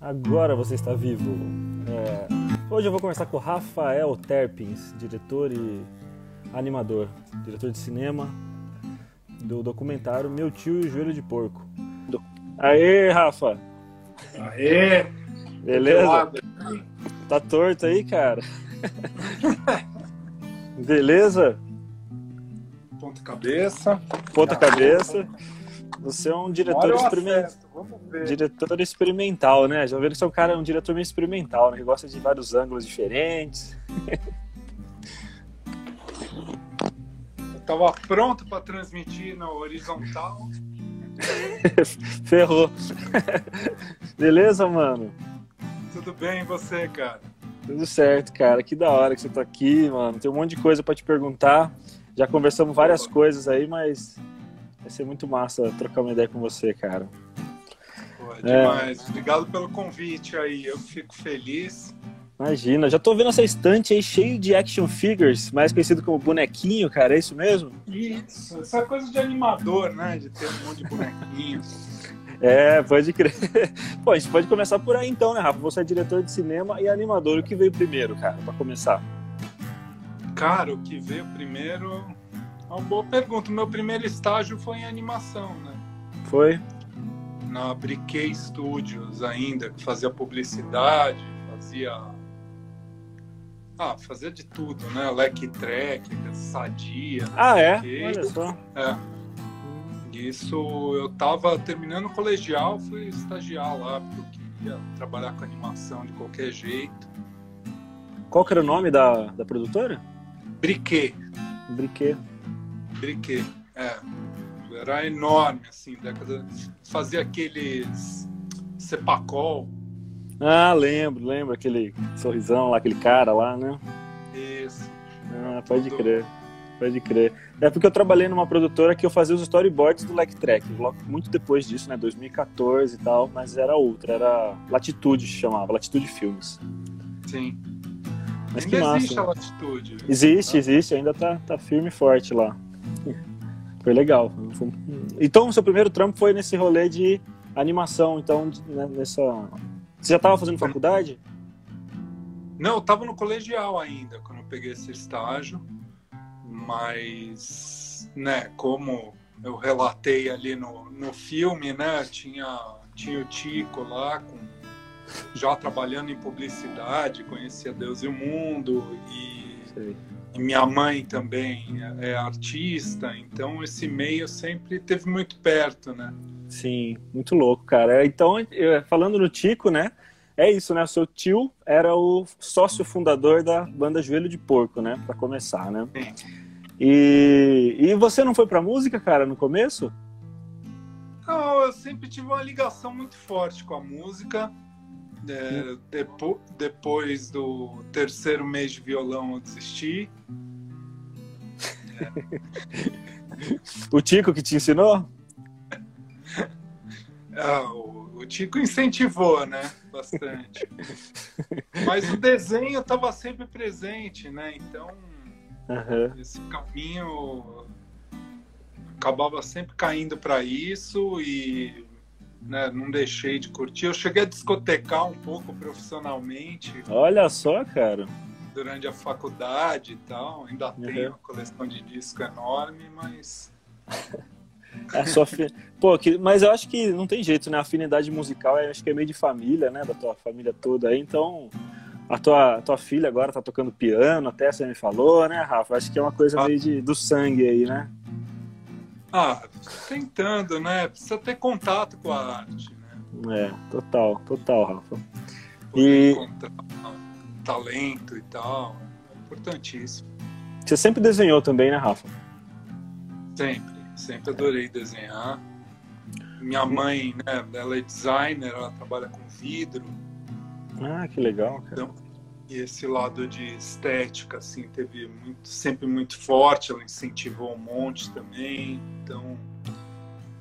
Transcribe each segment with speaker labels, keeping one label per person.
Speaker 1: Agora você está vivo. É, hoje eu vou conversar com o Rafael Terpins, diretor e animador, diretor de cinema do documentário Meu Tio e o Joelho de Porco. Aê, Rafa!
Speaker 2: Aê!
Speaker 1: Beleza? Tá torto aí, cara? Beleza?
Speaker 2: Ponta cabeça.
Speaker 1: Ponta cabeça. Você é um diretor experimental. Diretor experimental, né? Já viram que você é um cara, um diretor meio experimental, né? Que gosta de vários ângulos diferentes.
Speaker 2: Eu tava pronto para transmitir na horizontal.
Speaker 1: Ferrou. Beleza, mano?
Speaker 2: Tudo bem, e você, cara?
Speaker 1: Tudo certo, cara. Que da hora que você tá aqui, mano. Tem um monte de coisa para te perguntar. Já conversamos várias Opa. coisas aí, mas vai ser muito massa trocar uma ideia com você, cara.
Speaker 2: Pô, é demais. É... Obrigado pelo convite aí. Eu fico feliz.
Speaker 1: Imagina, já tô vendo essa estante aí cheio de action figures, mais conhecido como bonequinho, cara, é isso mesmo?
Speaker 2: Isso, essa coisa de animador, né? De ter um monte de bonequinho.
Speaker 1: É, pode crer. Pô, a gente pode começar por aí então, né, Rafa? Você é diretor de cinema e animador. O que veio primeiro, cara, para começar?
Speaker 2: Cara, o que veio primeiro. É uma boa pergunta. Meu primeiro estágio foi em animação, né?
Speaker 1: Foi?
Speaker 2: Na Briquet Studios ainda, que fazia publicidade, fazia. Ah, fazia de tudo, né? Leque Track, Sadia.
Speaker 1: Ah, é? Olha só.
Speaker 2: É. Isso, eu tava terminando o colegial, fui estagiar lá, porque eu queria trabalhar com animação de qualquer jeito.
Speaker 1: Qual que era o nome da, da produtora?
Speaker 2: Briquet.
Speaker 1: Briquet.
Speaker 2: Briquet, é. Era enorme, assim, década. Fazia aqueles Cepacol.
Speaker 1: Ah, lembro, lembro aquele sorrisão lá, aquele cara lá, né?
Speaker 2: Isso.
Speaker 1: Ah, pode Tudo... crer. Pode crer. É porque eu trabalhei numa produtora que eu fazia os storyboards do Leg Track, muito depois disso, né? 2014 e tal, mas era outra, era Latitude chamava, Latitude Filmes.
Speaker 2: Sim.
Speaker 1: Mas
Speaker 2: ainda
Speaker 1: que massa.
Speaker 2: existe a Latitude.
Speaker 1: Existe, existe, ainda tá, tá firme e forte lá. Foi legal. Então, o seu primeiro trampo foi nesse rolê de animação, então, né, nessa... Você já estava fazendo faculdade?
Speaker 2: Não, eu tava no colegial ainda, quando eu peguei esse estágio mas, né, como eu relatei ali no, no filme, né, tinha, tinha o Tico lá, com, já trabalhando em publicidade, conhecia Deus e o Mundo, e, e minha mãe também é, é artista, então esse meio sempre teve muito perto, né.
Speaker 1: Sim, muito louco, cara. Então, falando no Tico, né, é isso, né? O seu tio era o sócio fundador da banda Joelho de Porco, né? Para começar, né?
Speaker 2: Sim.
Speaker 1: E, e você não foi pra música, cara, no começo?
Speaker 2: Não, eu sempre tive uma ligação muito forte com a música. É, depo depois do terceiro mês de violão eu desisti.
Speaker 1: O Tico que te ensinou?
Speaker 2: Ah, o, o Tico incentivou, né? Bastante. Mas o desenho estava sempre presente, né? Então
Speaker 1: Uhum.
Speaker 2: Esse caminho acabava sempre caindo para isso e né, não deixei de curtir. Eu cheguei a discotecar um pouco profissionalmente.
Speaker 1: Olha só, cara.
Speaker 2: Durante a faculdade e tal. Ainda uhum. tenho uma coleção de disco enorme, mas.
Speaker 1: A sua fi... Pô, que... mas eu acho que não tem jeito, né? A afinidade musical acho que é meio de família, né? Da tua família toda aí, então a tua, a tua filha agora tá tocando piano, até você me falou, né, Rafa? Acho que é uma coisa ah. meio de, do sangue aí, né?
Speaker 2: Ah, tentando, né? Precisa ter contato com a arte,
Speaker 1: né? É, total, total, Rafa.
Speaker 2: e talento e tal, é importantíssimo.
Speaker 1: Você sempre desenhou também, né, Rafa?
Speaker 2: Sempre, sempre adorei desenhar. Minha mãe, né, ela é designer, ela trabalha com vidro.
Speaker 1: Ah, que legal, cara.
Speaker 2: Então, e esse lado de estética, assim, teve muito, sempre muito forte, ela incentivou um monte também, então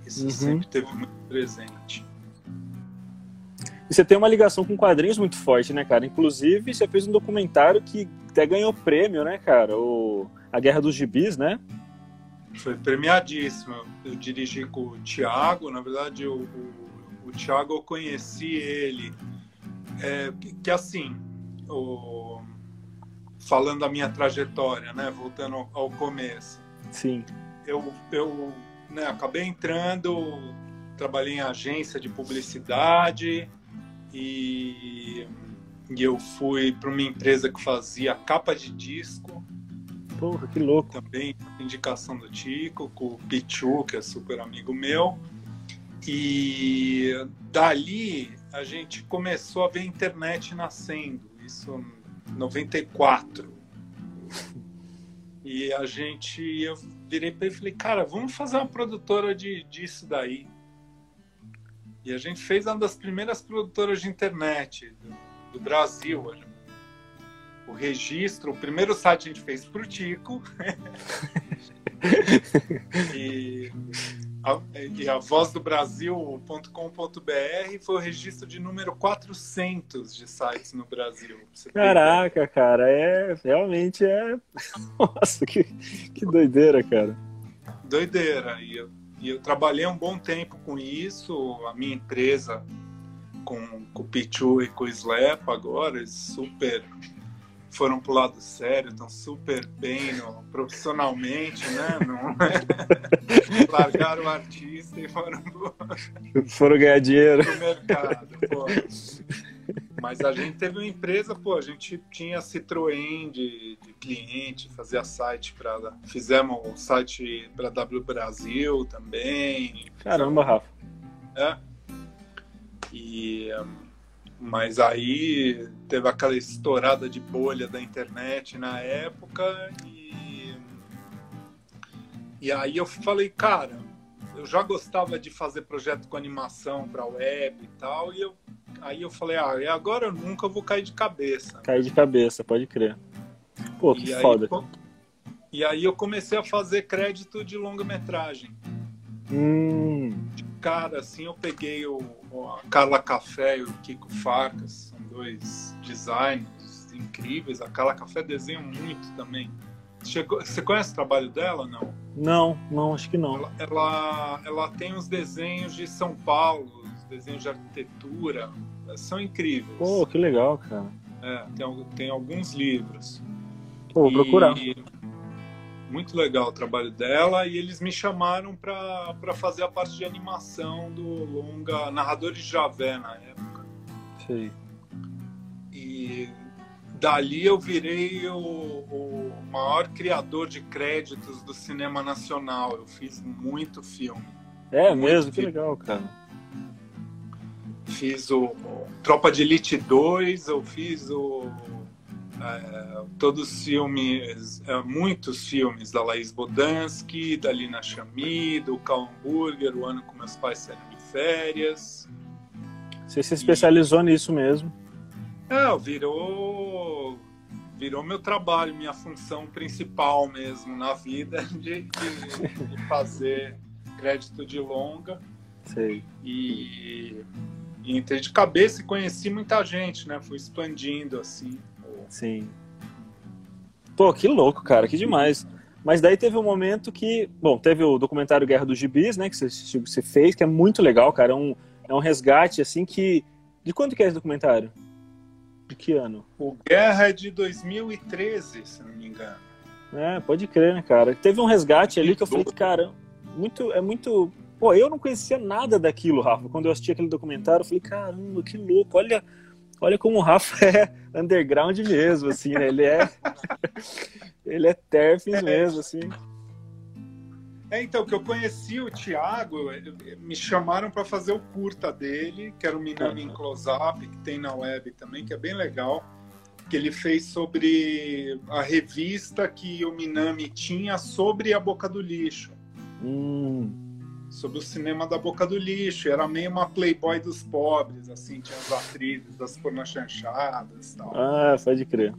Speaker 2: isso uhum. sempre teve muito presente.
Speaker 1: E você tem uma ligação com quadrinhos muito forte, né, cara? Inclusive, você fez um documentário que até ganhou prêmio, né, cara? O... A Guerra dos Gibis, né?
Speaker 2: Foi premiadíssimo. Eu dirigi com o Thiago, na verdade, o, o, o Thiago eu conheci ele é, que, que assim, o, falando da minha trajetória, né? Voltando ao começo.
Speaker 1: Sim.
Speaker 2: Eu, eu né, acabei entrando, trabalhei em agência de publicidade e, e eu fui para uma empresa que fazia capa de disco.
Speaker 1: Porra, que louco.
Speaker 2: Também indicação do Tico, com o Pichu, que é super amigo meu. E dali a gente começou a ver a internet nascendo, isso em 94. E a gente, eu virei para ele e falei, cara, vamos fazer uma produtora de, disso daí. E a gente fez uma das primeiras produtoras de internet do, do Brasil. O registro, o primeiro site a gente fez para o Tico. e a, e a voz do Brasil.com.br foi o registro de número 400 de sites no Brasil.
Speaker 1: Caraca, cara, é realmente é. Nossa, que, que doideira, cara.
Speaker 2: Doideira. E eu, e eu trabalhei um bom tempo com isso. A minha empresa com, com o Pichu e com o Slap agora, super foram pro lado sério, estão super bem no, profissionalmente, né? Não, largaram o artista e foram pro,
Speaker 1: foram ganhar dinheiro
Speaker 2: pro mercado. Pô. Mas a gente teve uma empresa, pô, a gente tinha Citroën de, de cliente, fazia site para. Fizemos o site para W Brasil também.
Speaker 1: Caramba, Rafa.
Speaker 2: É. E. Um, mas aí teve aquela estourada de bolha da internet na época e, e aí eu falei, cara, eu já gostava de fazer projeto com animação para web e tal, e eu, aí eu falei, ah, e agora eu nunca vou cair de cabeça.
Speaker 1: Cair de cabeça, pode crer. Pô, que e foda. Aí,
Speaker 2: e aí eu comecei a fazer crédito de longa-metragem.
Speaker 1: Hum.
Speaker 2: De cara, assim, eu peguei o, a Carla Café e o Kiko Farcas, são dois designers incríveis. A Carla Café desenha muito também. Chegou, você conhece o trabalho dela não?
Speaker 1: Não, não, acho que não.
Speaker 2: Ela, ela, ela tem os desenhos de São Paulo, os desenhos de arquitetura, são incríveis.
Speaker 1: Pô, que legal, cara.
Speaker 2: É, tem, tem alguns livros.
Speaker 1: Pô, vou procurar.
Speaker 2: Muito legal o trabalho dela e eles me chamaram para fazer a parte de animação do longa Narradores de Javé na época.
Speaker 1: Sei.
Speaker 2: E dali eu virei o, o, maior criador de créditos do cinema nacional. Eu fiz muito filme.
Speaker 1: É muito mesmo? Filme. Que legal, cara.
Speaker 2: Fiz o, o Tropa de Elite 2, eu fiz o é, todos os filmes, é, muitos filmes da Laís Bodansky, da Lina Chami, do Cal Hamburger, O Ano com Meus Pais Saíram de Férias.
Speaker 1: Você se especializou e... nisso mesmo?
Speaker 2: É, virou, virou meu trabalho, minha função principal mesmo na vida de, de, de fazer crédito de longa.
Speaker 1: Sei.
Speaker 2: E, e entrei de cabeça e conheci muita gente, né? Fui expandindo assim.
Speaker 1: Sim. Pô, que louco, cara, que demais. Mas daí teve um momento que, bom, teve o documentário Guerra dos Gibis, né, que você, você fez, que é muito legal, cara, é um, é um resgate, assim, que... De quando que é esse documentário? De que ano?
Speaker 2: O Guerra é de 2013, se não me engano.
Speaker 1: É, pode crer, né, cara? Teve um resgate ali que eu falei, cara, muito, é muito... Pô, eu não conhecia nada daquilo, Rafa. Quando eu assisti aquele documentário, eu falei, caramba, que louco, olha olha como o Rafa é underground mesmo, assim, né? Ele é. ele é terfis é. mesmo, assim.
Speaker 2: É, então, que eu conheci o Thiago, me chamaram para fazer o curta dele, que era o Minami uhum. Close-Up, que tem na web também, que é bem legal, que ele fez sobre a revista que o Minami tinha sobre a Boca do Lixo.
Speaker 1: Hum
Speaker 2: sobre o cinema da boca do lixo. Era meio uma playboy dos pobres, assim, tinha as atrizes das pornochanchadas e tal.
Speaker 1: Ah, pode crer.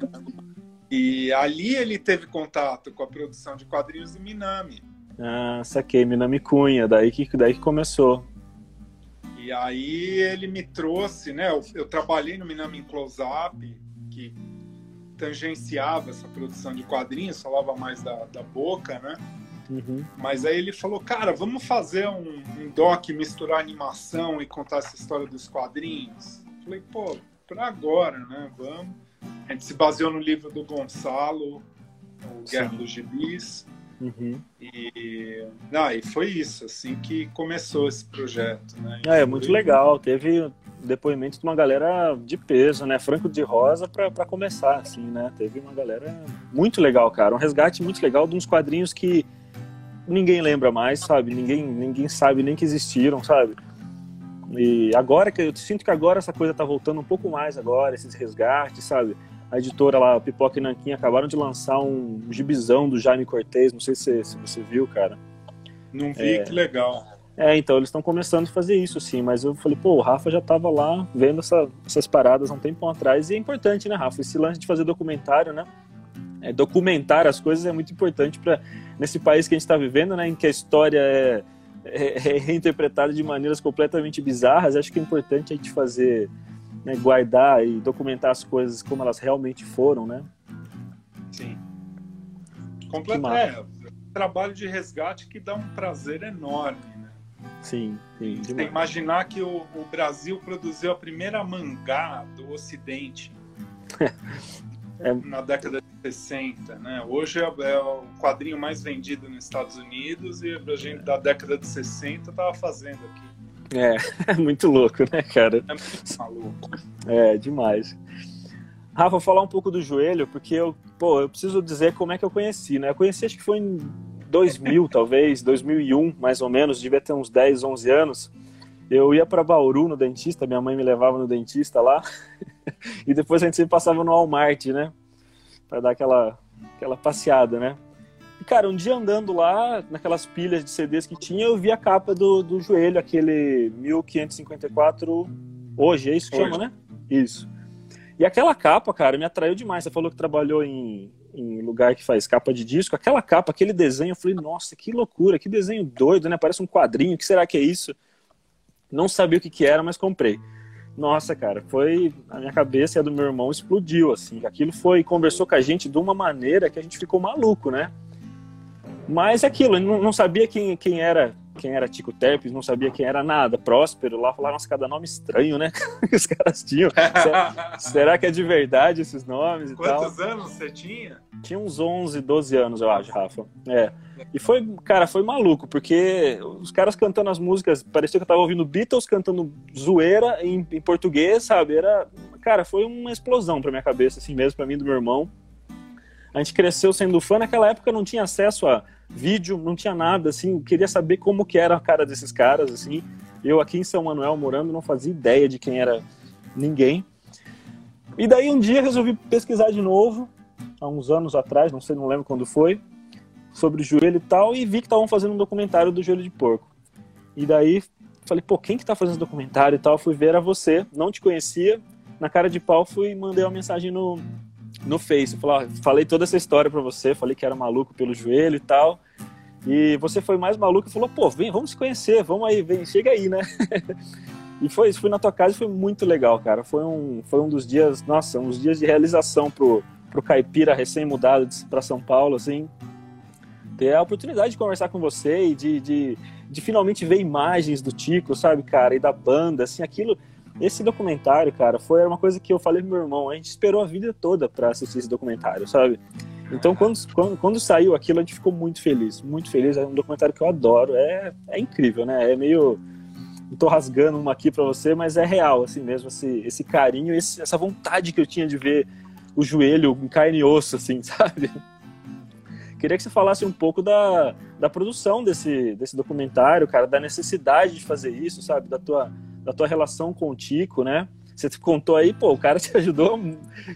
Speaker 2: E ali ele teve contato com a produção de quadrinhos do Minami.
Speaker 1: Ah, saquei, Minami Cunha, daí que, daí que começou.
Speaker 2: E aí ele me trouxe, né? Eu, eu trabalhei no Minami Close Up, que tangenciava essa produção de quadrinhos, falava mais da, da boca, né?
Speaker 1: Uhum.
Speaker 2: Mas aí ele falou, cara, vamos fazer um, um doc, misturar animação e contar essa história dos quadrinhos. Falei, pô, para agora, né? Vamos. A gente se baseou no livro do Gonçalo, o Guerra Sim. dos Gibis. Uhum. E, não, e foi isso, assim que começou esse projeto. Né?
Speaker 1: É, é muito legal. Teve depoimentos de uma galera de peso, né? Franco de Rosa para começar, assim, né? Teve uma galera muito legal, cara. Um resgate muito legal de uns quadrinhos que ninguém lembra mais, sabe? Ninguém, ninguém sabe nem que existiram, sabe? E agora que eu sinto que agora essa coisa tá voltando um pouco mais agora, esses resgates, sabe? a editora lá, Pipoca e Nanquim, acabaram de lançar um gibizão do Jaime Cortez, não sei se, se você viu, cara.
Speaker 2: Não vi, é... que legal.
Speaker 1: É, então, eles estão começando a fazer isso, sim, mas eu falei, pô, o Rafa já tava lá vendo essa, essas paradas há um tempão atrás, e é importante, né, Rafa? Esse lance de fazer documentário, né? É, documentar as coisas é muito importante para nesse país que a gente está vivendo, né, em que a história é, é, é reinterpretada de maneiras completamente bizarras. Acho que é importante a gente fazer né, guardar e documentar as coisas como elas realmente foram, né?
Speaker 2: Sim. Completo, é, trabalho de resgate que dá um prazer enorme, né?
Speaker 1: Sim, sim.
Speaker 2: Imaginar que o, o, Brasil produziu a primeira mangá do Ocidente é. na década de 60, né? Hoje é, é, o quadrinho mais vendido nos Estados Unidos e a gente da década de 60 estava fazendo aqui.
Speaker 1: É, é muito louco, né, cara?
Speaker 2: É muito maluco.
Speaker 1: É, demais. Rafa, vou falar um pouco do joelho, porque eu, pô, eu preciso dizer como é que eu conheci, né? Eu conheci acho que foi em 2000, talvez, 2001, mais ou menos, devia ter uns 10, 11 anos. Eu ia para Bauru no dentista, minha mãe me levava no dentista lá, e depois a gente sempre passava no Walmart, né? Para dar aquela, aquela passeada, né? E, cara, um dia andando lá, naquelas pilhas de CDs que tinha, eu vi a capa do, do joelho, aquele 1554 hoje, é isso que hoje. chama, né? Isso. E aquela capa, cara, me atraiu demais. Você falou que trabalhou em, em lugar que faz capa de disco. Aquela capa, aquele desenho, eu falei, nossa, que loucura, que desenho doido, né? Parece um quadrinho, o que será que é isso? Não sabia o que, que era, mas comprei. Nossa, cara, foi. A minha cabeça e a do meu irmão explodiu, assim. Aquilo foi. Conversou com a gente de uma maneira que a gente ficou maluco, né? Mas é aquilo, não, não sabia quem, quem era quem era Tico Terpes, não sabia quem era nada. Próspero, lá falaram, nossa, cada nome estranho, né? Os caras tinham. será, será, que é de verdade esses nomes e
Speaker 2: Quantos
Speaker 1: tal?
Speaker 2: anos você tinha?
Speaker 1: Tinha uns 11, 12 anos, eu acho, Rafa. É. E foi, cara, foi maluco, porque os caras cantando as músicas, parecia que eu tava ouvindo Beatles cantando zoeira em, em português, sabe? Era, cara, foi uma explosão pra minha cabeça, assim mesmo, pra mim e do meu irmão. A gente cresceu sendo fã, naquela época não tinha acesso a vídeo, não tinha nada, assim, queria saber como que era a cara desses caras, assim. Eu aqui em São Manuel morando não fazia ideia de quem era ninguém. E daí um dia resolvi pesquisar de novo, há uns anos atrás, não sei, não lembro quando foi, sobre o joelho e tal, e vi que estavam fazendo um documentário do joelho de porco. E daí falei, pô, quem que tá fazendo esse documentário e tal? Fui ver, era você, não te conhecia. Na cara de pau fui e mandei uma mensagem no, no Face. Falei, falei toda essa história para você, falei que era maluco pelo joelho e tal. E você foi mais maluco e falou, pô, vem, vamos se conhecer, vamos aí, vem, chega aí, né? e foi isso, fui na tua casa e foi muito legal, cara. Foi um, foi um dos dias, nossa, uns dias de realização pro, pro caipira recém-mudado para São Paulo, assim. Ter a oportunidade de conversar com você e de, de, de finalmente ver imagens do Tico, sabe, cara, e da banda, assim, aquilo esse documentário, cara, foi uma coisa que eu falei pro meu irmão. A gente esperou a vida toda para assistir esse documentário, sabe? Então, quando, quando, quando, saiu aquilo, a gente ficou muito feliz. Muito feliz. É um documentário que eu adoro. É, é incrível, né? É meio. Tô rasgando uma aqui para você, mas é real, assim mesmo. Esse, esse carinho, esse, essa vontade que eu tinha de ver o joelho em carne e osso, assim, sabe? Queria que você falasse um pouco da, da produção desse, desse documentário, cara, da necessidade de fazer isso, sabe? Da tua da tua relação com o Tico, né? Você contou aí, pô, o cara te ajudou a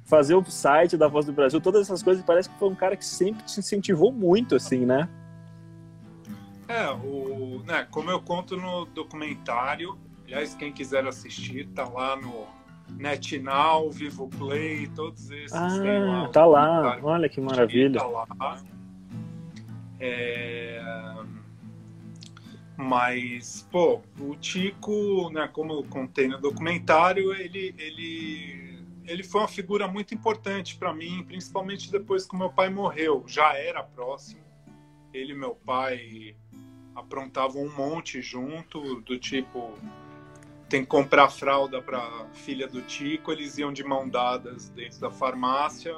Speaker 1: fazer o site da Voz do Brasil, todas essas coisas, parece que foi um cara que sempre te incentivou muito, assim, né?
Speaker 2: É, o, né, como eu conto no documentário, aliás, quem quiser assistir, tá lá no NetNow, Vivo Play, todos esses.
Speaker 1: Ah, lá tá lá, olha que maravilha. Tá lá.
Speaker 2: É mas, pô, o Tico, né, como eu contei no documentário, ele, ele, ele foi uma figura muito importante para mim, principalmente depois que meu pai morreu. Já era próximo. Ele e meu pai aprontavam um monte junto, do tipo. tem que comprar fralda para filha do Tico, eles iam de mão dadas dentro da farmácia,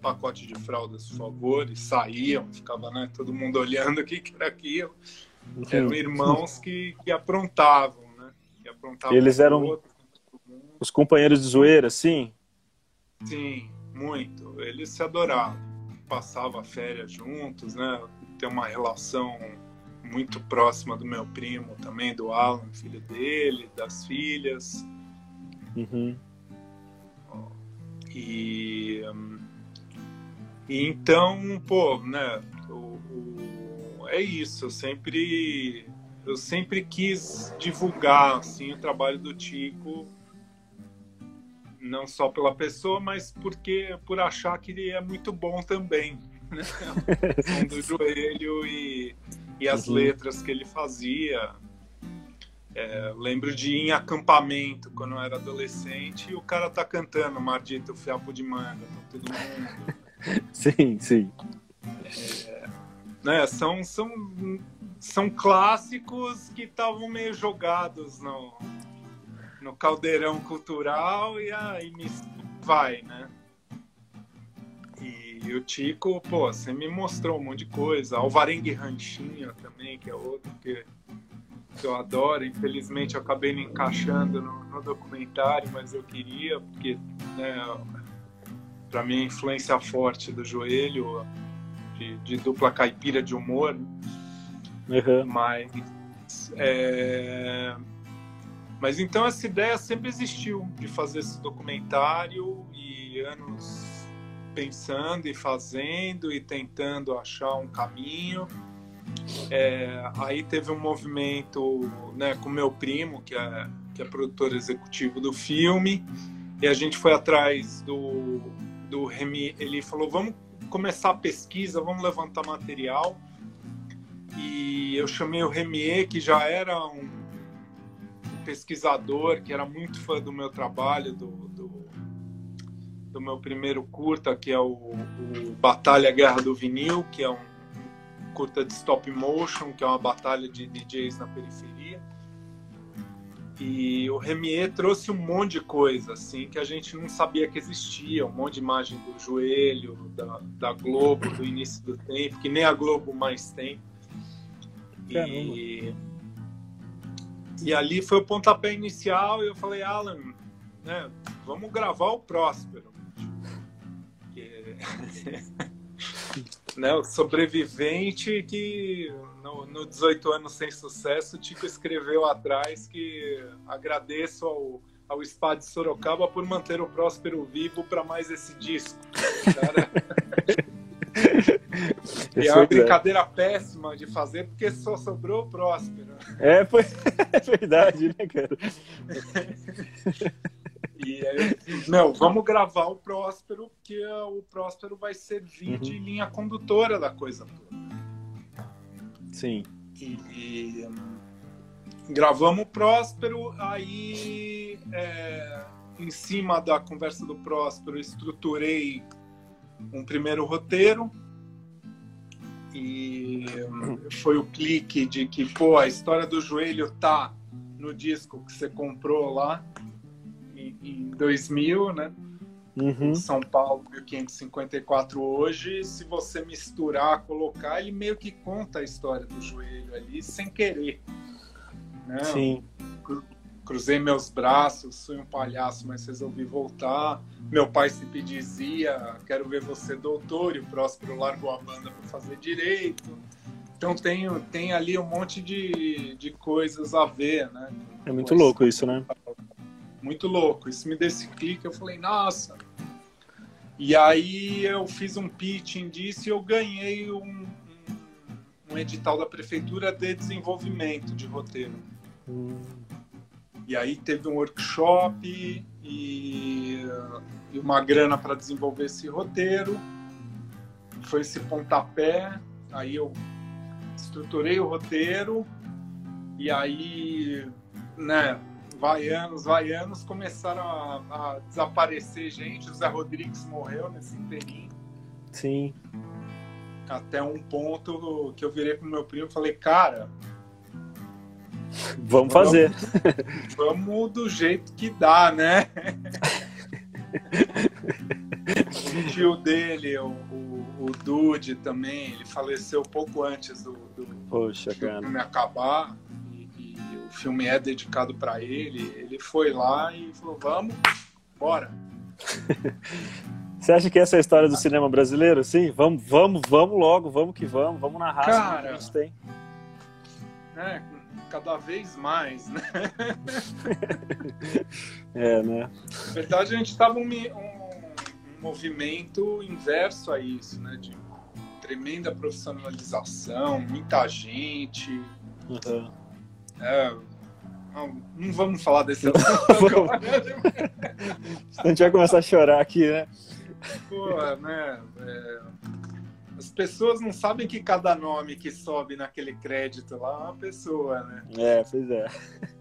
Speaker 2: pacote de fraldas, por favor, e saíam, ficava né, todo mundo olhando o que, que era aquilo. Eram irmãos que, que aprontavam, né? Que aprontavam
Speaker 1: eles eram outro, os companheiros de zoeira, sim?
Speaker 2: Sim, muito. Eles se adoravam. Passava férias juntos, né? Tem uma relação muito próxima do meu primo também, do Alan, filho dele, das filhas.
Speaker 1: Uhum.
Speaker 2: E, e, então, pô, né? É isso. Eu sempre, eu sempre quis divulgar assim o trabalho do Tico, não só pela pessoa, mas porque por achar que ele é muito bom também, né? do joelho e e as uhum. letras que ele fazia. É, lembro de ir em acampamento quando eu era adolescente e o cara tá cantando Mardito Fiapo de Manga pra todo mundo.
Speaker 1: sim, sim.
Speaker 2: É, né, são, são, são clássicos que estavam meio jogados no, no caldeirão cultural e aí me vai, né? E o Tico, pô, você me mostrou um monte de coisa. Alvarengue Ranchinha também, que é outro que, que eu adoro. Infelizmente eu acabei não encaixando no, no documentário, mas eu queria, porque né, para mim a influência forte do joelho, de, de dupla caipira de humor.
Speaker 1: Uhum.
Speaker 2: Mas. É... Mas então essa ideia sempre existiu de fazer esse documentário e anos pensando e fazendo e tentando achar um caminho. É, aí teve um movimento né, com meu primo, que é, que é produtor executivo do filme, e a gente foi atrás do, do Remy. Ele falou: vamos começar a pesquisa, vamos levantar material. E eu chamei o Remier, que já era um pesquisador, que era muito fã do meu trabalho, do, do do meu primeiro curta, que é o, o Batalha Guerra do Vinil, que é um curta de stop motion, que é uma batalha de DJs na periferia. E o Remier trouxe um monte de coisa, assim, que a gente não sabia que existia. Um monte de imagem do joelho, da, da Globo, do início do tempo, que nem a Globo mais tem. E, e ali foi o pontapé inicial e eu falei, Alan, né, vamos gravar o Próspero né, o sobrevivente que no, no 18 anos sem sucesso, o Tico escreveu atrás que agradeço ao, ao Spa de Sorocaba por manter o Próspero vivo para mais esse disco. Cara. e é uma brincadeira péssima de fazer porque só sobrou o Próspero.
Speaker 1: É, foi é verdade, né, cara?
Speaker 2: E aí, não, vamos gravar o Próspero, porque o Próspero vai servir uhum. de linha condutora da coisa toda.
Speaker 1: Sim.
Speaker 2: E, e gravamos o Próspero, aí é, em cima da conversa do Próspero, estruturei um primeiro roteiro. E foi o clique de que, pô, a história do joelho tá no disco que você comprou lá em 2000, né?
Speaker 1: Uhum.
Speaker 2: São Paulo 1554 hoje, se você misturar, colocar, ele meio que conta a história do joelho ali sem querer. Né?
Speaker 1: Sim.
Speaker 2: Cruzei meus braços, fui um palhaço, mas resolvi voltar. Meu pai sempre dizia: Quero ver você doutor, e o Próspero largou a banda para fazer direito. Então tem, tem ali um monte de, de coisas a ver, né?
Speaker 1: É muito louco isso, né?
Speaker 2: Muito louco. Isso me deu esse clique, eu falei, nossa. E aí eu fiz um pitching disso e eu ganhei um, um, edital da prefeitura de desenvolvimento de roteiro.
Speaker 1: Hum.
Speaker 2: E aí teve um workshop e, e uma grana para desenvolver esse roteiro. Foi esse pontapé. Aí eu estruturei o roteiro e aí, né, vaianos, vaianos começaram a, a, desaparecer gente. O Zé Rodrigues morreu nesse interim.
Speaker 1: Sim.
Speaker 2: Até um ponto que eu virei pro meu primo e falei, cara,
Speaker 1: Vamos fazer.
Speaker 2: Vamos, vamos do jeito que dá, né? o tio dele, o, o, o, Dude também, ele faleceu pouco antes do, do,
Speaker 1: Poxa,
Speaker 2: do filme acabar. O filme é dedicado para ele. Ele foi lá e falou: vamos, bora.
Speaker 1: Você acha que essa é a história do cinema brasileiro? Sim, vamos, vamos, vamos logo, vamos que vamos, vamos narrar
Speaker 2: Cara, que a gente tem. É, cada vez mais, né?
Speaker 1: é, né?
Speaker 2: Na verdade, a gente estava um, um, um, movimento inverso a isso, né? De tremenda profissionalização, muita gente. Uhum. É, não, não, vamos falar desse assunto
Speaker 1: a gente vai começar a chorar aqui, né?
Speaker 2: Pô, né? É, as pessoas não sabem que cada nome que sobe naquele crédito lá é uma pessoa, né?
Speaker 1: É, pois é.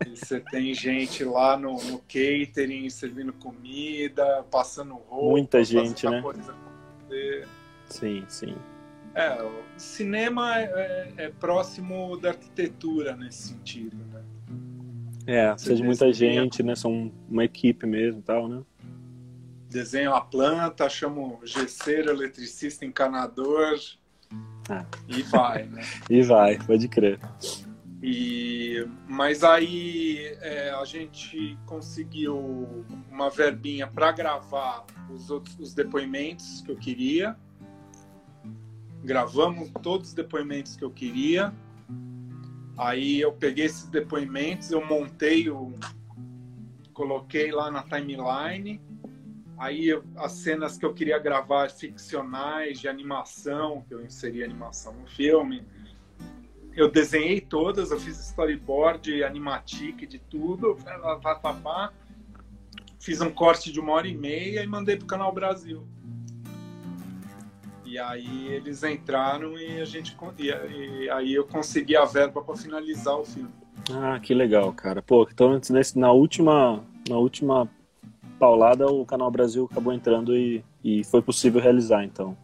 Speaker 2: E você tem gente lá no, no catering, servindo comida, passando roupa.
Speaker 1: Muita gente, né? Sim, sim.
Speaker 2: É, o cinema é, é, é, próximo da arquitetura nesse sentido, né?
Speaker 1: É, precisa de muita gente, né? São uma equipe mesmo tal, né?
Speaker 2: desenho a planta, chamo gesseiro, eletricista, encanador ah. e vai, né?
Speaker 1: e vai, pode crer.
Speaker 2: E, mas aí é, a gente conseguiu uma verbinha para gravar os outros os depoimentos que eu queria. Gravamos todos os depoimentos que eu queria. Aí eu peguei esses depoimentos, eu montei o coloquei lá na timeline Aí as cenas que eu queria gravar ficcionais de animação, que eu inseri animação no filme, eu desenhei todas, eu fiz storyboard, animatic de tudo, fiz um corte de uma hora e meia e mandei pro canal Brasil. E aí eles entraram e a gente e aí eu consegui a verba para finalizar o filme.
Speaker 1: Ah, que legal, cara. Pô, então nesse, na última na última paulada, o Canal Brasil acabou entrando e, e foi possível realizar, então.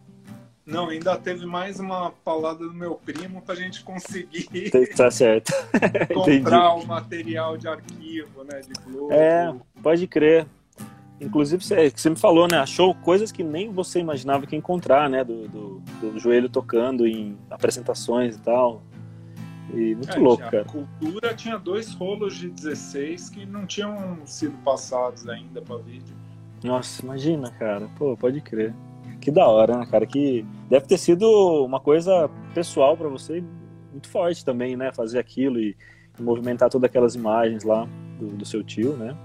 Speaker 2: Não, ainda teve mais uma paulada do meu primo para a gente conseguir.
Speaker 1: Tá certo.
Speaker 2: comprar o material de arquivo, né? De Globo.
Speaker 1: É, pode crer. Inclusive, você, você me falou, né? Achou coisas que nem você imaginava que ia encontrar, né? Do, do, do joelho tocando em apresentações e tal. E muito é, louco, cara. A
Speaker 2: cultura tinha dois rolos de 16 que não tinham sido passados ainda para vídeo.
Speaker 1: Nossa, imagina, cara. Pô, pode crer. Que da hora, né, cara? Que deve ter sido uma coisa pessoal para você muito forte também, né? Fazer aquilo e, e movimentar todas aquelas imagens lá do, do seu tio, né?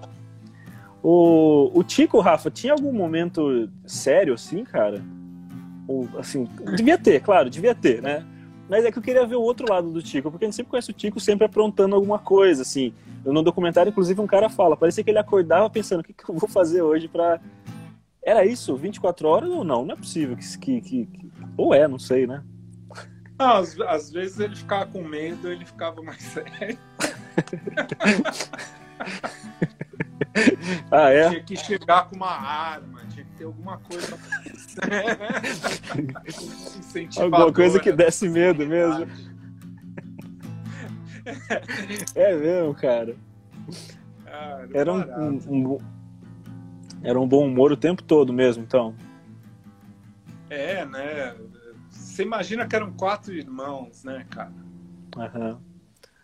Speaker 1: O, o Tico, Rafa, tinha algum momento sério assim, cara? Ou, assim, devia ter, claro, devia ter, né? Mas é que eu queria ver o outro lado do Tico, porque a gente sempre conhece o Tico sempre aprontando alguma coisa, assim. No documentário, inclusive, um cara fala, parecia que ele acordava pensando, o que, que eu vou fazer hoje para Era isso? 24 horas ou não? Não é possível que... que, que. Ou é, não sei, né?
Speaker 2: Não, às, às vezes ele ficava com medo, ele ficava mais sério.
Speaker 1: ah, é?
Speaker 2: Tinha que chegar com uma arma, tinha que ter alguma coisa.
Speaker 1: alguma coisa que desse medo mesmo. é mesmo, cara. Ah, era um, um, um, era um bom humor o tempo todo mesmo, então.
Speaker 2: É, né? Você imagina que eram quatro irmãos, né, cara?
Speaker 1: Aham.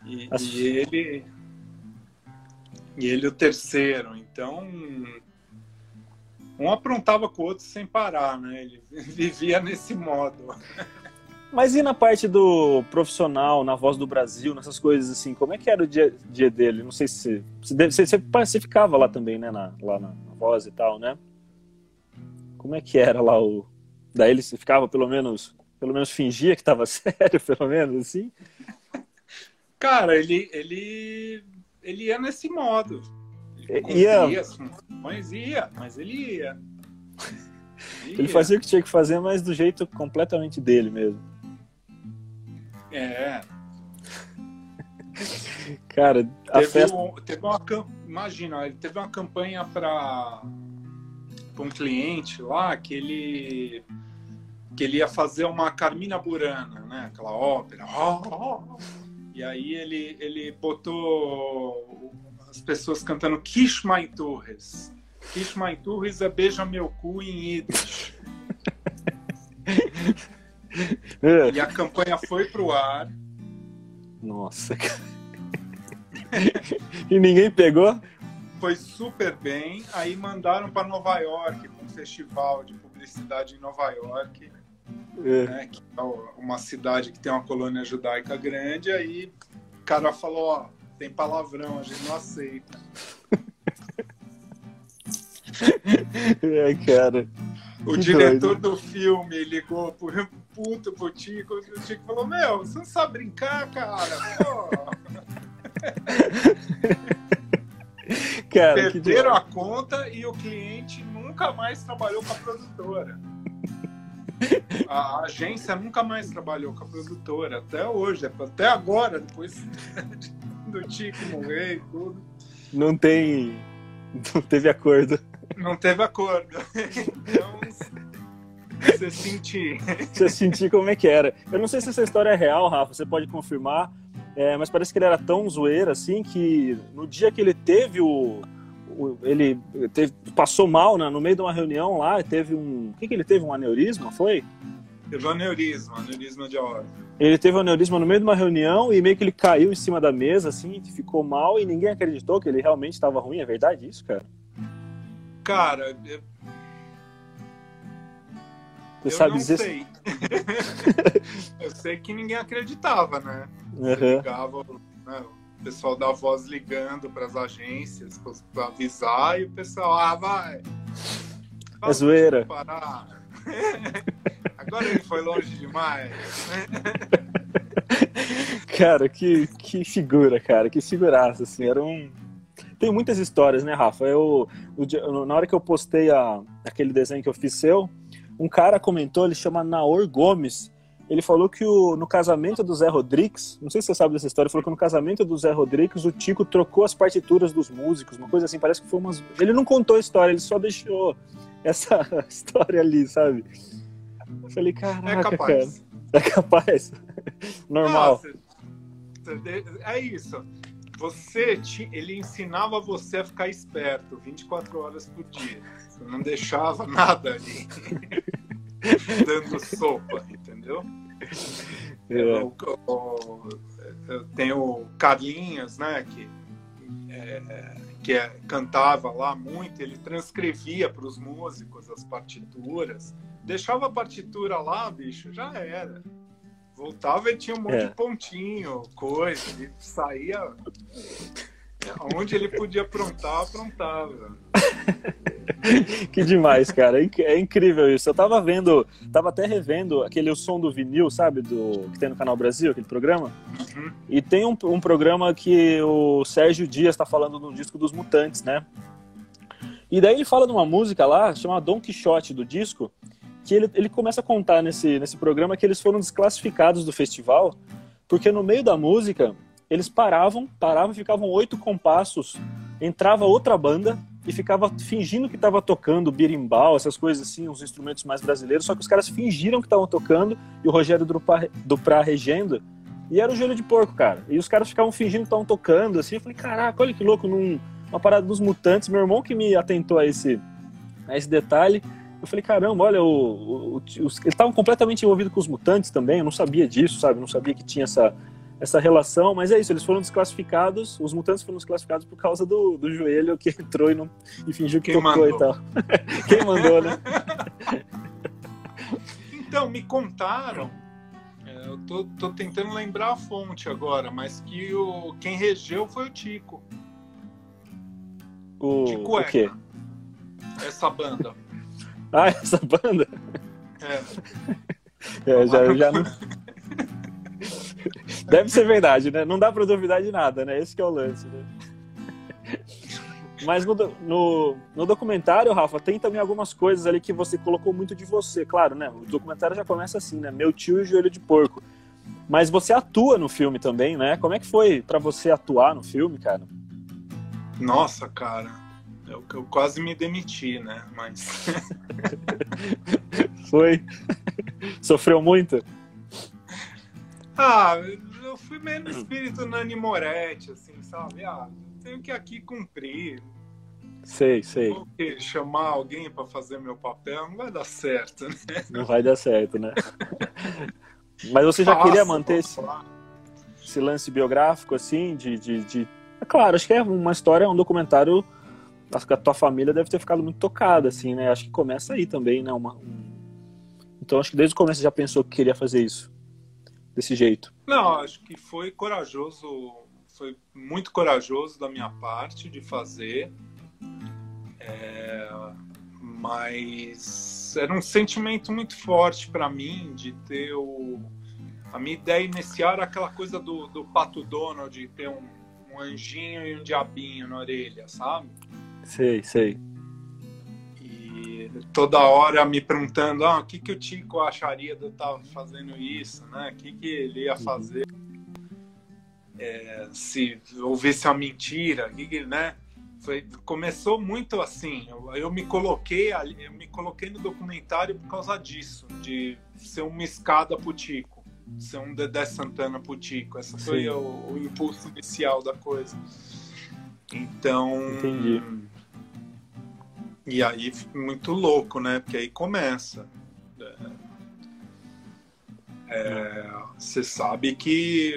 Speaker 2: E, As... e ele e ele o terceiro. Então, um aprontava com o outro sem parar, né? Ele vivia nesse modo.
Speaker 1: Mas e na parte do profissional, na voz do Brasil, nessas coisas assim, como é que era o dia, dia dele? Não sei se você, você, você ficava lá também, né? Na, lá na, na, voz e tal, né? Como é que era lá o. Daí ele ficava pelo menos. Pelo menos fingia que estava sério, pelo menos, assim?
Speaker 2: Cara, ele, ele ele ia nesse modo.
Speaker 1: Ele ia.
Speaker 2: Mas ia, mas ele ia. ia.
Speaker 1: Ele fazia o que tinha que fazer, mas do jeito completamente dele mesmo.
Speaker 2: É.
Speaker 1: Cara, a
Speaker 2: teve
Speaker 1: festa...
Speaker 2: Um, teve uma, imagina, ele teve uma campanha para um cliente lá que ele que ele ia fazer uma Carmina Burana, né? Aquela ópera. Oh, oh, oh E aí ele, ele botou as pessoas cantando Kish My Torres. Kish My Torres é beija meu cu em Yiddish.
Speaker 1: É.
Speaker 2: E a campanha foi pro ar.
Speaker 1: Nossa, cara. e ninguém pegou?
Speaker 2: Foi super bem. Aí mandaram para Nova York, um festival de publicidade em Nova York,
Speaker 1: É.
Speaker 2: né, que é uma cidade que tem uma colônia judaica grande. Aí o cara falou: Ó, tem palavrão, a gente não aceita.
Speaker 1: É, cara.
Speaker 2: O
Speaker 1: Que
Speaker 2: diretor do filme ligou pro puto pro Tico, o Tico falou, meu, você não sabe brincar, cara?
Speaker 1: Cara, que
Speaker 2: perderam a conta e o cliente nunca mais trabalhou com a produtora. A agência nunca mais trabalhou com a produtora, até hoje, até agora, depois do Tico morrer e tudo.
Speaker 1: não tem. Não teve acordo.
Speaker 2: Não teve acordo. Então, você sentir.
Speaker 1: Você sentir como é que era. Eu não sei se essa história é real, Rafa, você pode confirmar, é, mas parece que ele era tão zoeiro assim que no dia que ele teve o. ele teve- passou mal né, no meio de uma reunião lá, teve um. O que, que ele teve? Um aneurisma? Foi?
Speaker 2: Teve um aneurisma, aneurisma de aorta.
Speaker 1: Ele teve um aneurisma no meio de uma reunião e meio que ele caiu em cima da mesa, assim, ficou mal e ninguém acreditou que ele realmente estava ruim. É verdade isso, cara?
Speaker 2: Cara, eu,
Speaker 1: Você
Speaker 2: eu
Speaker 1: sabe
Speaker 2: não
Speaker 1: dizer?
Speaker 2: sei. eu sei que ninguém acreditava, né?
Speaker 1: Aham.
Speaker 2: ligava, né, o pessoal da voz ligando para as agências para avisar e o pessoal, ah, vai.
Speaker 1: É zoeira.
Speaker 2: Parar. Agora ele foi longe demais.
Speaker 1: Cara, que, que figura, cara, que figuraça, assim, era um... Tem muitas histórias, né, Rafa? Eu, dia- na hora que eu postei a, aquele desenho que eu fiz seu, um cara comentou, ele chama Naor Gomes, ele falou que o, no casamento do Zé Rodrigues, não sei se você sabe dessa história, falou que no casamento do Zé Rodrigues o Tico trocou as partituras dos músicos, uma coisa assim, parece que foi umas... Ele não contou a história, ele só deixou essa história ali, sabe? Eu falei, caraca,
Speaker 2: É capaz.
Speaker 1: cara, é capaz. Normal.
Speaker 2: Nossa, é isso. Você, ti- ele ensinava você a ficar esperto 24 horas por dia. Você não deixava nada ali dando sopa, entendeu?
Speaker 1: É.
Speaker 2: Eu, eu- eu tenho o Carlinhos, né, que, é, que é- cantava lá muito, ele transcrevia para os músicos as partituras, deixava a partitura lá, bicho, já era. Voltava e tinha um monte
Speaker 1: É.
Speaker 2: de pontinho, coisa, ele saía onde ele podia aprontar, aprontava.
Speaker 1: Que demais, cara. É É incrível isso. Eu tava vendo, tava até revendo aquele O Som do Vinil, sabe? Do, que tem no Canal Brasil, aquele programa.
Speaker 2: Uhum.
Speaker 1: E tem um, um programa que o Sérgio Dias tá falando do disco dos Mutantes, né? E daí ele fala de uma música lá, chamada Don Quixote, do disco, que ele, ele começa a contar nesse, nesse programa que eles foram desclassificados do festival, porque no meio da música, eles paravam, paravam e ficavam oito compassos, entrava outra banda e ficava fingindo que estava tocando birimbau, essas coisas assim, os instrumentos mais brasileiros, só que os caras fingiram que estavam tocando e o Rogério Duprá, Duprá regendo, e era o joelho de porco, cara. E os caras ficavam fingindo que estavam tocando, assim, eu falei, caraca, olha que louco, num, uma parada dos mutantes, meu irmão que me atentou a esse, a esse detalhe, eu falei, caramba, olha, o, o- o- os, eles estavam completamente envolvidos com os mutantes também, eu não sabia disso, sabe, não sabia que tinha essa, essa relação, mas é isso, eles foram desclassificados, os mutantes foram desclassificados por causa do, do joelho que entrou e, não, e fingiu que
Speaker 2: Quem
Speaker 1: tocou
Speaker 2: mandou?
Speaker 1: e tal. Quem mandou, né?
Speaker 2: Então, me contaram, é, eu tô, tô tentando lembrar a fonte agora, mas que o, quem regeu foi o Tico,
Speaker 1: O,
Speaker 2: de
Speaker 1: o
Speaker 2: cueca,
Speaker 1: quê?
Speaker 2: essa banda.
Speaker 1: Ah, essa banda?
Speaker 2: É,
Speaker 1: É, já, eu já não... Deve ser verdade, né? Não dá pra duvidar de nada, né? Esse que é o lance, né? Mas no, no, no documentário, Rafa, tem também algumas coisas ali que você colocou muito de você. Claro, né? O documentário já começa assim, né? Meu tio e o joelho de porco. Mas você atua no filme também, né? Como é que foi pra você atuar no filme, cara?
Speaker 2: nossa, cara, eu, eu quase me demiti, né? Mas
Speaker 1: Foi? Sofreu muito?
Speaker 2: ah, eu fui meio no espírito Nani Moretti, assim, sabe? Ah, tenho que aqui cumprir.
Speaker 1: Sei, sei.
Speaker 2: Porque chamar alguém para fazer meu papel não vai dar certo, né?
Speaker 1: Não vai dar certo, né? Mas você já queria manter esse, esse, lance biográfico, assim, de, de, de... É claro, acho que é uma história, um documentário. Acho que a tua família deve ter ficado muito tocada, assim, né? Acho que começa aí também, né? Uma, um... Então acho que desde o começo você já pensou que queria fazer isso desse jeito.
Speaker 2: Não, acho que foi corajoso, foi muito corajoso da minha parte de fazer. É, mas era um sentimento muito forte para mim de ter o. A minha ideia inicial era aquela coisa do, do Pato Donald, de ter um, um anjinho e um diabinho na orelha, sabe?
Speaker 1: Sei, sei.
Speaker 2: E toda hora me perguntando: ah, o que, que o Tico acharia de eu estar fazendo isso, né? O que, que ele ia fazer é, se houvesse uma mentira, que, né? Foi, começou muito assim. Eu, eu, me coloquei eu me coloquei no documentário por causa disso, de ser uma escada pro Tico, ser um Dedé Santana pro Tico. Esse foi o, o, impulso inicial da coisa. Então.
Speaker 1: Entendi.
Speaker 2: E aí muito louco, né? Porque aí começa. É, você sabe que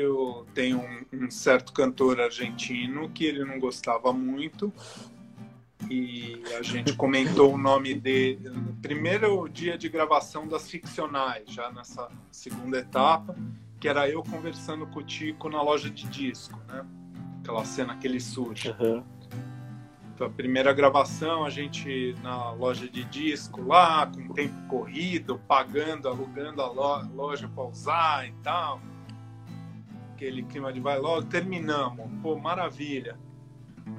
Speaker 2: tem um, um, certo cantor argentino que ele não gostava muito e a gente comentou o nome dele no primeiro dia de gravação das ficcionais, já nessa segunda etapa, que era eu conversando com o Tico na loja de disco, né? Aquela cena que ele surge. Uhum a primeira gravação, a gente na loja de disco lá, com tempo corrido, pagando, alugando a loja para usar e tal. Aquele clima de vai logo, terminamos. Pô, maravilha.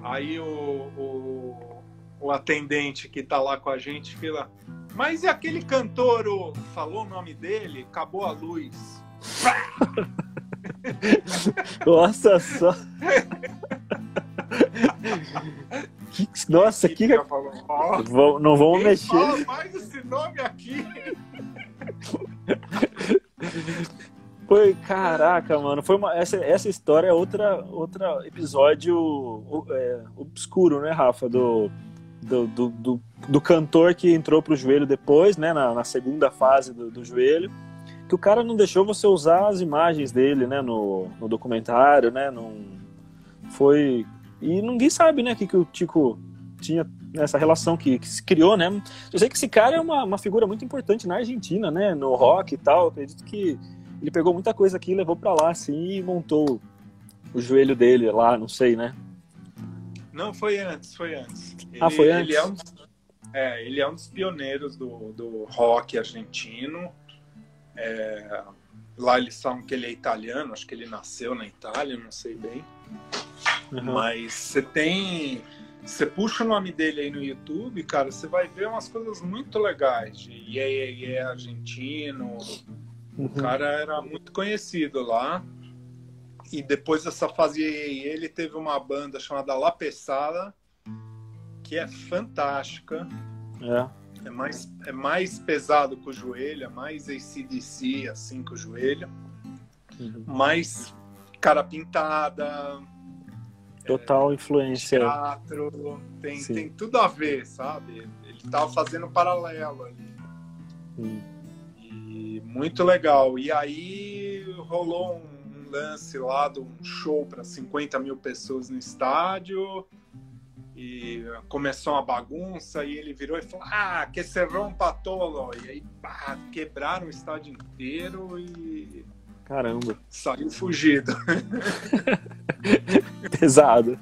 Speaker 2: Aí o, o, o atendente que tá lá com a gente fala, mas e aquele cantor, o... falou o nome dele, acabou a luz.
Speaker 1: Nossa só. Que, nossa, que. que... Falou, não vamos mexer. Fala
Speaker 2: mais esse nome aqui.
Speaker 1: Foi, caraca, mano. Foi uma, essa, essa história é outra, outra episódio é, obscuro, né, Rafa? Do, do, do, do, do, cantor que entrou pro joelho depois, né? Na, na segunda fase do, do, joelho. Que o cara não deixou você usar as imagens dele, né? No, no documentário, né? Não, foi e ninguém sabe, né, o que, que o Tico tinha nessa relação que, que, se criou, né? Eu sei que esse cara é uma, uma figura muito importante na Argentina, né? No rock e tal. Eu acredito que ele pegou muita coisa aqui, levou para lá, assim, e montou o joelho dele lá, não sei, né?
Speaker 2: Não, foi antes, foi antes.
Speaker 1: Ele, ah, foi antes?
Speaker 2: Ele é, um, é, ele é um dos pioneiros do, do rock argentino. É, lá eles falam que ele é italiano, acho que ele nasceu na Itália, não sei bem. Uhum. Mas você tem. Você puxa o nome dele aí no YouTube, cara, você vai ver umas coisas muito legais de Yeah, yeah, yeah argentino. Uhum. O cara era muito conhecido lá. E depois dessa fase ele teve uma banda chamada La Pesada, que é fantástica.
Speaker 1: É.
Speaker 2: É mais, é mais pesado que o joelho, é mais ACDC, assim, com o joelho. Uhum. Mais cara pintada,
Speaker 1: Total influência.
Speaker 2: Teatro, tem, tem tudo a ver, sabe? Ele estava fazendo paralelo ali. Hum. E muito legal. E aí rolou um lance lá de um show para 50 mil pessoas no estádio. E começou uma bagunça e ele virou e falou: Ah, que se rompa tolo. E aí pá, quebraram o estádio inteiro e
Speaker 1: Caramba.
Speaker 2: Saiu fugido.
Speaker 1: Pesado.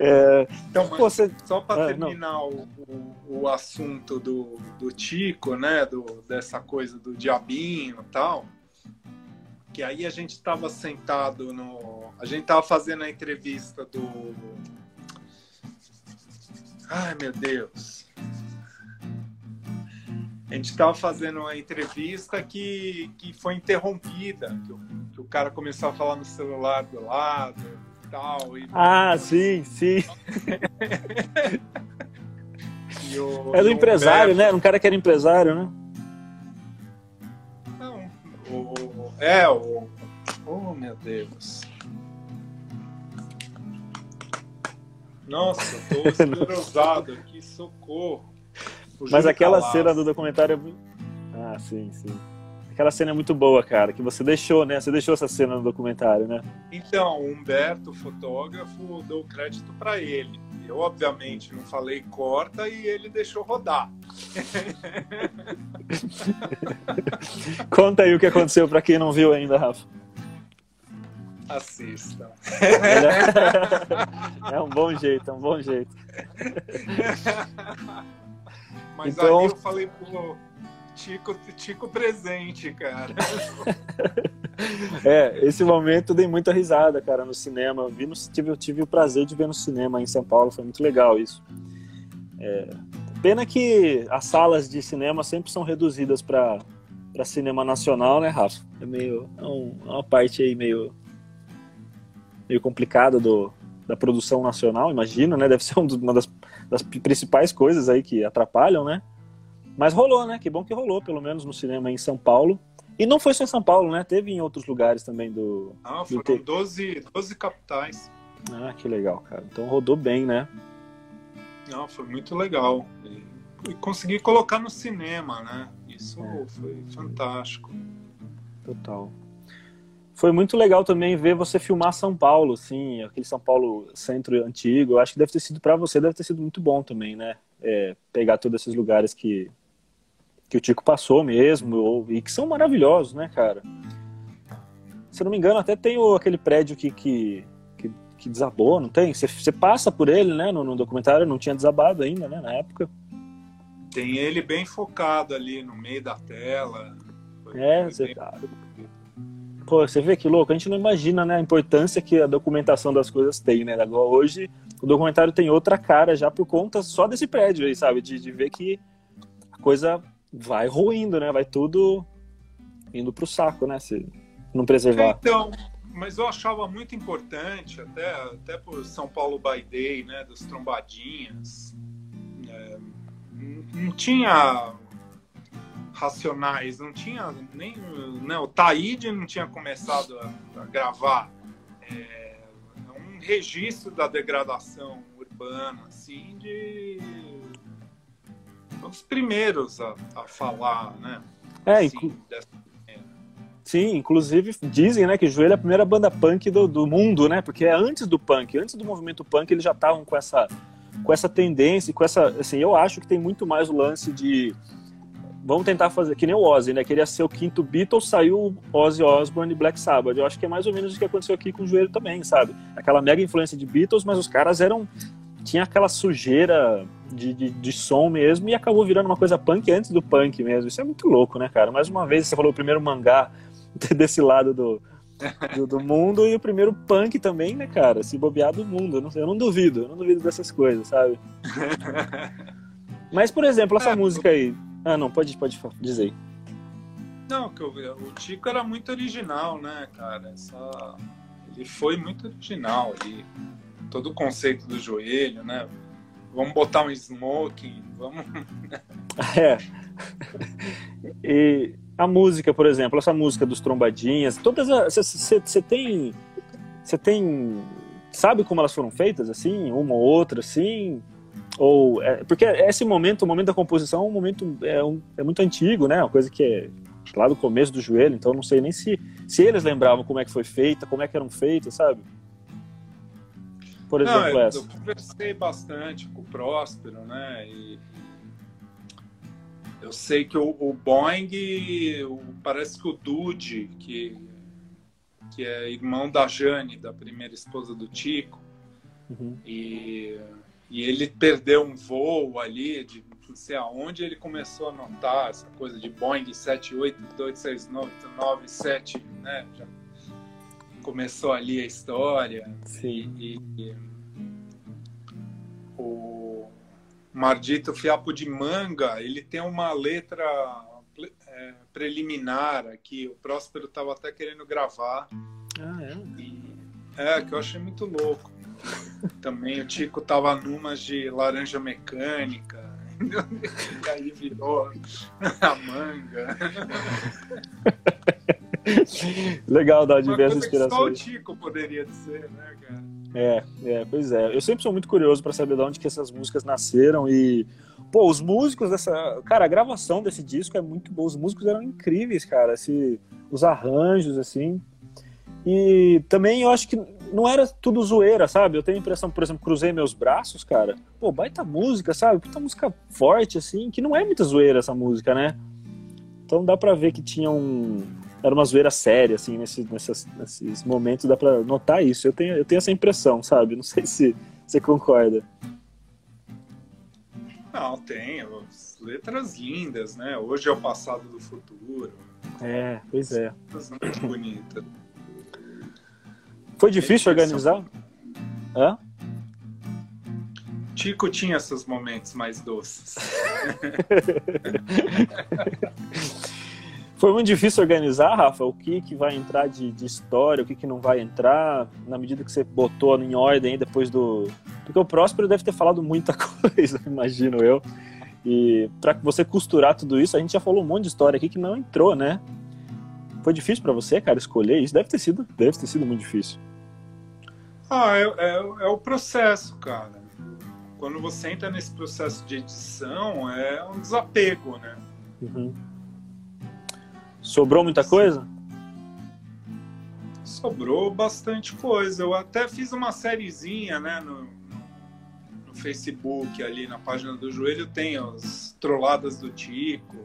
Speaker 1: É...
Speaker 2: Então, Pô, você... só para ah, terminar o, o, o, assunto do, do Tico, né? Do, dessa coisa do diabinho e tal. Que aí a gente estava sentado no. A gente estava fazendo a entrevista do. Ai, meu Deus a gente estava fazendo uma entrevista que, que foi interrompida, que o, que o cara começou a falar no celular do lado e tal. E...
Speaker 1: Ah, sim, sim. o, é do empresário, Humberto... né? Um cara que era empresário, né?
Speaker 2: Não, o, é, o, Oh, meu Deus. Nossa, eu tô esclerosado aqui, socorro.
Speaker 1: Mas aquela cena do documentário. É ah, sim, sim. Aquela cena é muito boa, cara, que você deixou, né? Você deixou essa cena no documentário, né?
Speaker 2: Então, o Humberto, fotógrafo, deu crédito para ele. Eu, obviamente, não falei corta e ele deixou rodar.
Speaker 1: Conta aí o que aconteceu para quem não viu ainda, Rafa.
Speaker 2: Assista.
Speaker 1: É um bom jeito, é um bom jeito.
Speaker 2: Mas então... aí eu falei pro Tico, Tico presente, cara.
Speaker 1: É, esse momento dei muita risada, cara, no cinema. Eu, vi no, tive, eu tive o prazer de ver no cinema em São Paulo, foi muito legal isso. É, pena que as salas de cinema sempre são reduzidas para cinema nacional, né, Rafa? É meio. É, um, é uma parte aí meio. meio complicada do, da produção nacional, imagino, né? Deve ser uma das, das principais coisas aí que atrapalham, né? Mas rolou, né? Que bom que rolou, pelo menos no cinema em São Paulo. E não foi só em São Paulo, né? Teve em outros lugares também do.
Speaker 2: Ah, foram do 12, 12 capitais.
Speaker 1: Ah, que legal, cara. Então rodou bem, né?
Speaker 2: Não, foi muito legal. E, consegui colocar no cinema, né? Isso é. foi fantástico.
Speaker 1: Total. Foi muito legal também ver você filmar São Paulo, assim, aquele São Paulo centro antigo. Eu acho que deve ter sido para você, deve ter sido muito bom também, né? É, pegar todos esses lugares que que o Tico passou mesmo, ou, e que são maravilhosos, né, cara? Se não me engano, até tem o, aquele prédio que, que, que, que desabou, não tem? Você, você passa por ele, né, no, no, documentário, não tinha desabado ainda, né, na época.
Speaker 2: Tem ele bem focado ali no meio da tela.
Speaker 1: Foi, é, você... Bem... Pô, você vê que louco, a gente não imagina, né, a importância que a documentação das coisas tem, né? Agora, hoje, o documentário tem outra cara já por conta só desse prédio aí, sabe? De, de ver que a coisa vai ruindo, né? Vai tudo indo pro saco, né? Se não preservar.
Speaker 2: Então, mas eu achava muito importante, até, até por São Paulo by Day, né? Das trombadinhas. É, não tinha racionais, não tinha nem. Né, o Taíde não tinha começado a, a gravar. É, um registro da degradação urbana, assim, de dos primeiros a, a falar, né?
Speaker 1: É, assim, inclu... Sim, inclusive dizem, né, que o Joelho é a primeira banda punk do, do mundo, né? Porque é antes do punk, antes do movimento punk, eles já estavam com essa com essa tendência, com essa, assim, eu acho que tem muito mais o lance de vamos tentar fazer que nem o Ozzy, né? Queria ser o quinto Beatles, saiu Ozzy Osbourne e Black Sabbath. Eu acho que é mais ou menos o que aconteceu aqui com o Joelho também, sabe? Aquela mega influência de Beatles, mas os caras eram tinha aquela sujeira de, de, de, som mesmo e acabou virando uma coisa punk antes do punk mesmo. Isso é muito louco, né, cara? Mais uma vez, você falou o primeiro mangá desse lado do, do, do, mundo e o primeiro punk também, né, cara? Se bobear do mundo. Eu não, eu não duvido, eu não duvido dessas coisas, sabe? Mas, por exemplo, essa é, música aí. Ah, não, pode, pode dizer.
Speaker 2: Não, que o Tico era muito original, né, cara? Essa... Ele foi muito original ali. Todo o conceito do joelho, né? Vamos botar um smoking, vamos.
Speaker 1: é. E a música, por exemplo, essa música dos trombadinhas, todas você tem você tem sabe como elas foram feitas assim, uma ou outra assim, ou é, porque esse momento, o momento da composição, é um momento é, um, é muito antigo, né? Uma coisa que é lá do começo do joelho, então não sei nem se se eles lembravam como é que foi feita, como é que eram feitas, sabe?
Speaker 2: por exemplo, Não, eu, essa? Eu conversei bastante com o Próspero, né? E eu sei que o, o Boeing, o, parece que o Dude, que, que é irmão da Jane, da primeira esposa do Tico, uhum. e, e ele perdeu um voo ali de não sei aonde ele começou a notar essa coisa de Boeing 7826997, né? Já começou ali a história.
Speaker 1: Sim. E, e
Speaker 2: o Mardito Fiapo de Manga, ele tem uma letra é, preliminar aqui. O Próspero estava até querendo gravar.
Speaker 1: Ah, é?
Speaker 2: E, é, que eu achei muito louco. Também o Tico tava numas de laranja mecânica. e aí virou a manga.
Speaker 1: Legal dar diversas inspirações.
Speaker 2: só o Tico poderia dizer, né, cara?
Speaker 1: É, é, pois é. Eu sempre sou muito curioso para saber de onde que essas músicas nasceram e pô, os músicos dessa, cara, a gravação desse disco é muito boa. Os músicos eram incríveis, cara, esse, os arranjos assim. E também eu acho que não era tudo zoeira, sabe? Eu tenho a impressão, por exemplo, cruzei meus braços, cara. Pô, baita música, sabe? Puta música forte assim, que não é muita zoeira essa música, né? Então dá pra ver que tinha um, era uma zoeira séria, assim, nesses, momentos, dá pra notar isso. Eu tenho, eu tenho essa impressão, sabe? Não sei se você concorda.
Speaker 2: Não, tem. Letras lindas, né? Hoje é o passado do futuro.
Speaker 1: É, pois é.
Speaker 2: Muito bonita.
Speaker 1: Foi difícil organizar? Hã?
Speaker 2: Tico tinha esses momentos mais doces.
Speaker 1: Foi muito difícil organizar, Rafa, o que, que vai entrar de, de história, o que, que não vai entrar, na medida que você botou em ordem depois do. Porque o Próspero deve ter falado muita coisa, imagino eu. E para você costurar tudo isso, a gente já falou um monte de história aqui que não entrou, né? Foi difícil para você, cara, escolher isso? Deve ter sido, deve ter sido muito difícil.
Speaker 2: Ah, é, é, é o processo, cara. Quando você entra nesse processo de edição, é um desapego, né?
Speaker 1: Uhum. Sobrou muita coisa?
Speaker 2: Sobrou bastante coisa. Eu até fiz uma sériezinha, né, no, no Facebook, ali na página do Joelho, tem as trolladas do Tico.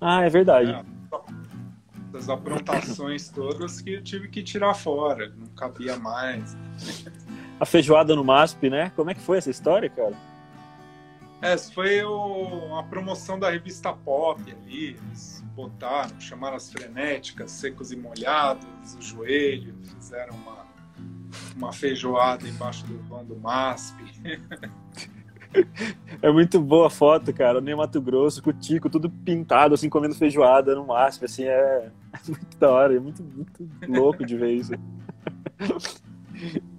Speaker 1: Ah, é verdade. É,
Speaker 2: as aprontações todas que eu tive que tirar fora, não cabia mais.
Speaker 1: A feijoada no MASP, né? Como é que foi essa história, cara?
Speaker 2: Essa foi o, a promoção da revista Pop ali. Eles botaram, chamaram as frenéticas, secos e molhados, o joelho, fizeram uma, uma feijoada embaixo do vão do MASP.
Speaker 1: É muito boa a foto, cara. Nem Mato Grosso, com o Tico, tudo pintado, assim, comendo feijoada no MASP, assim, é, é muito da hora, é muito, muito louco de ver isso.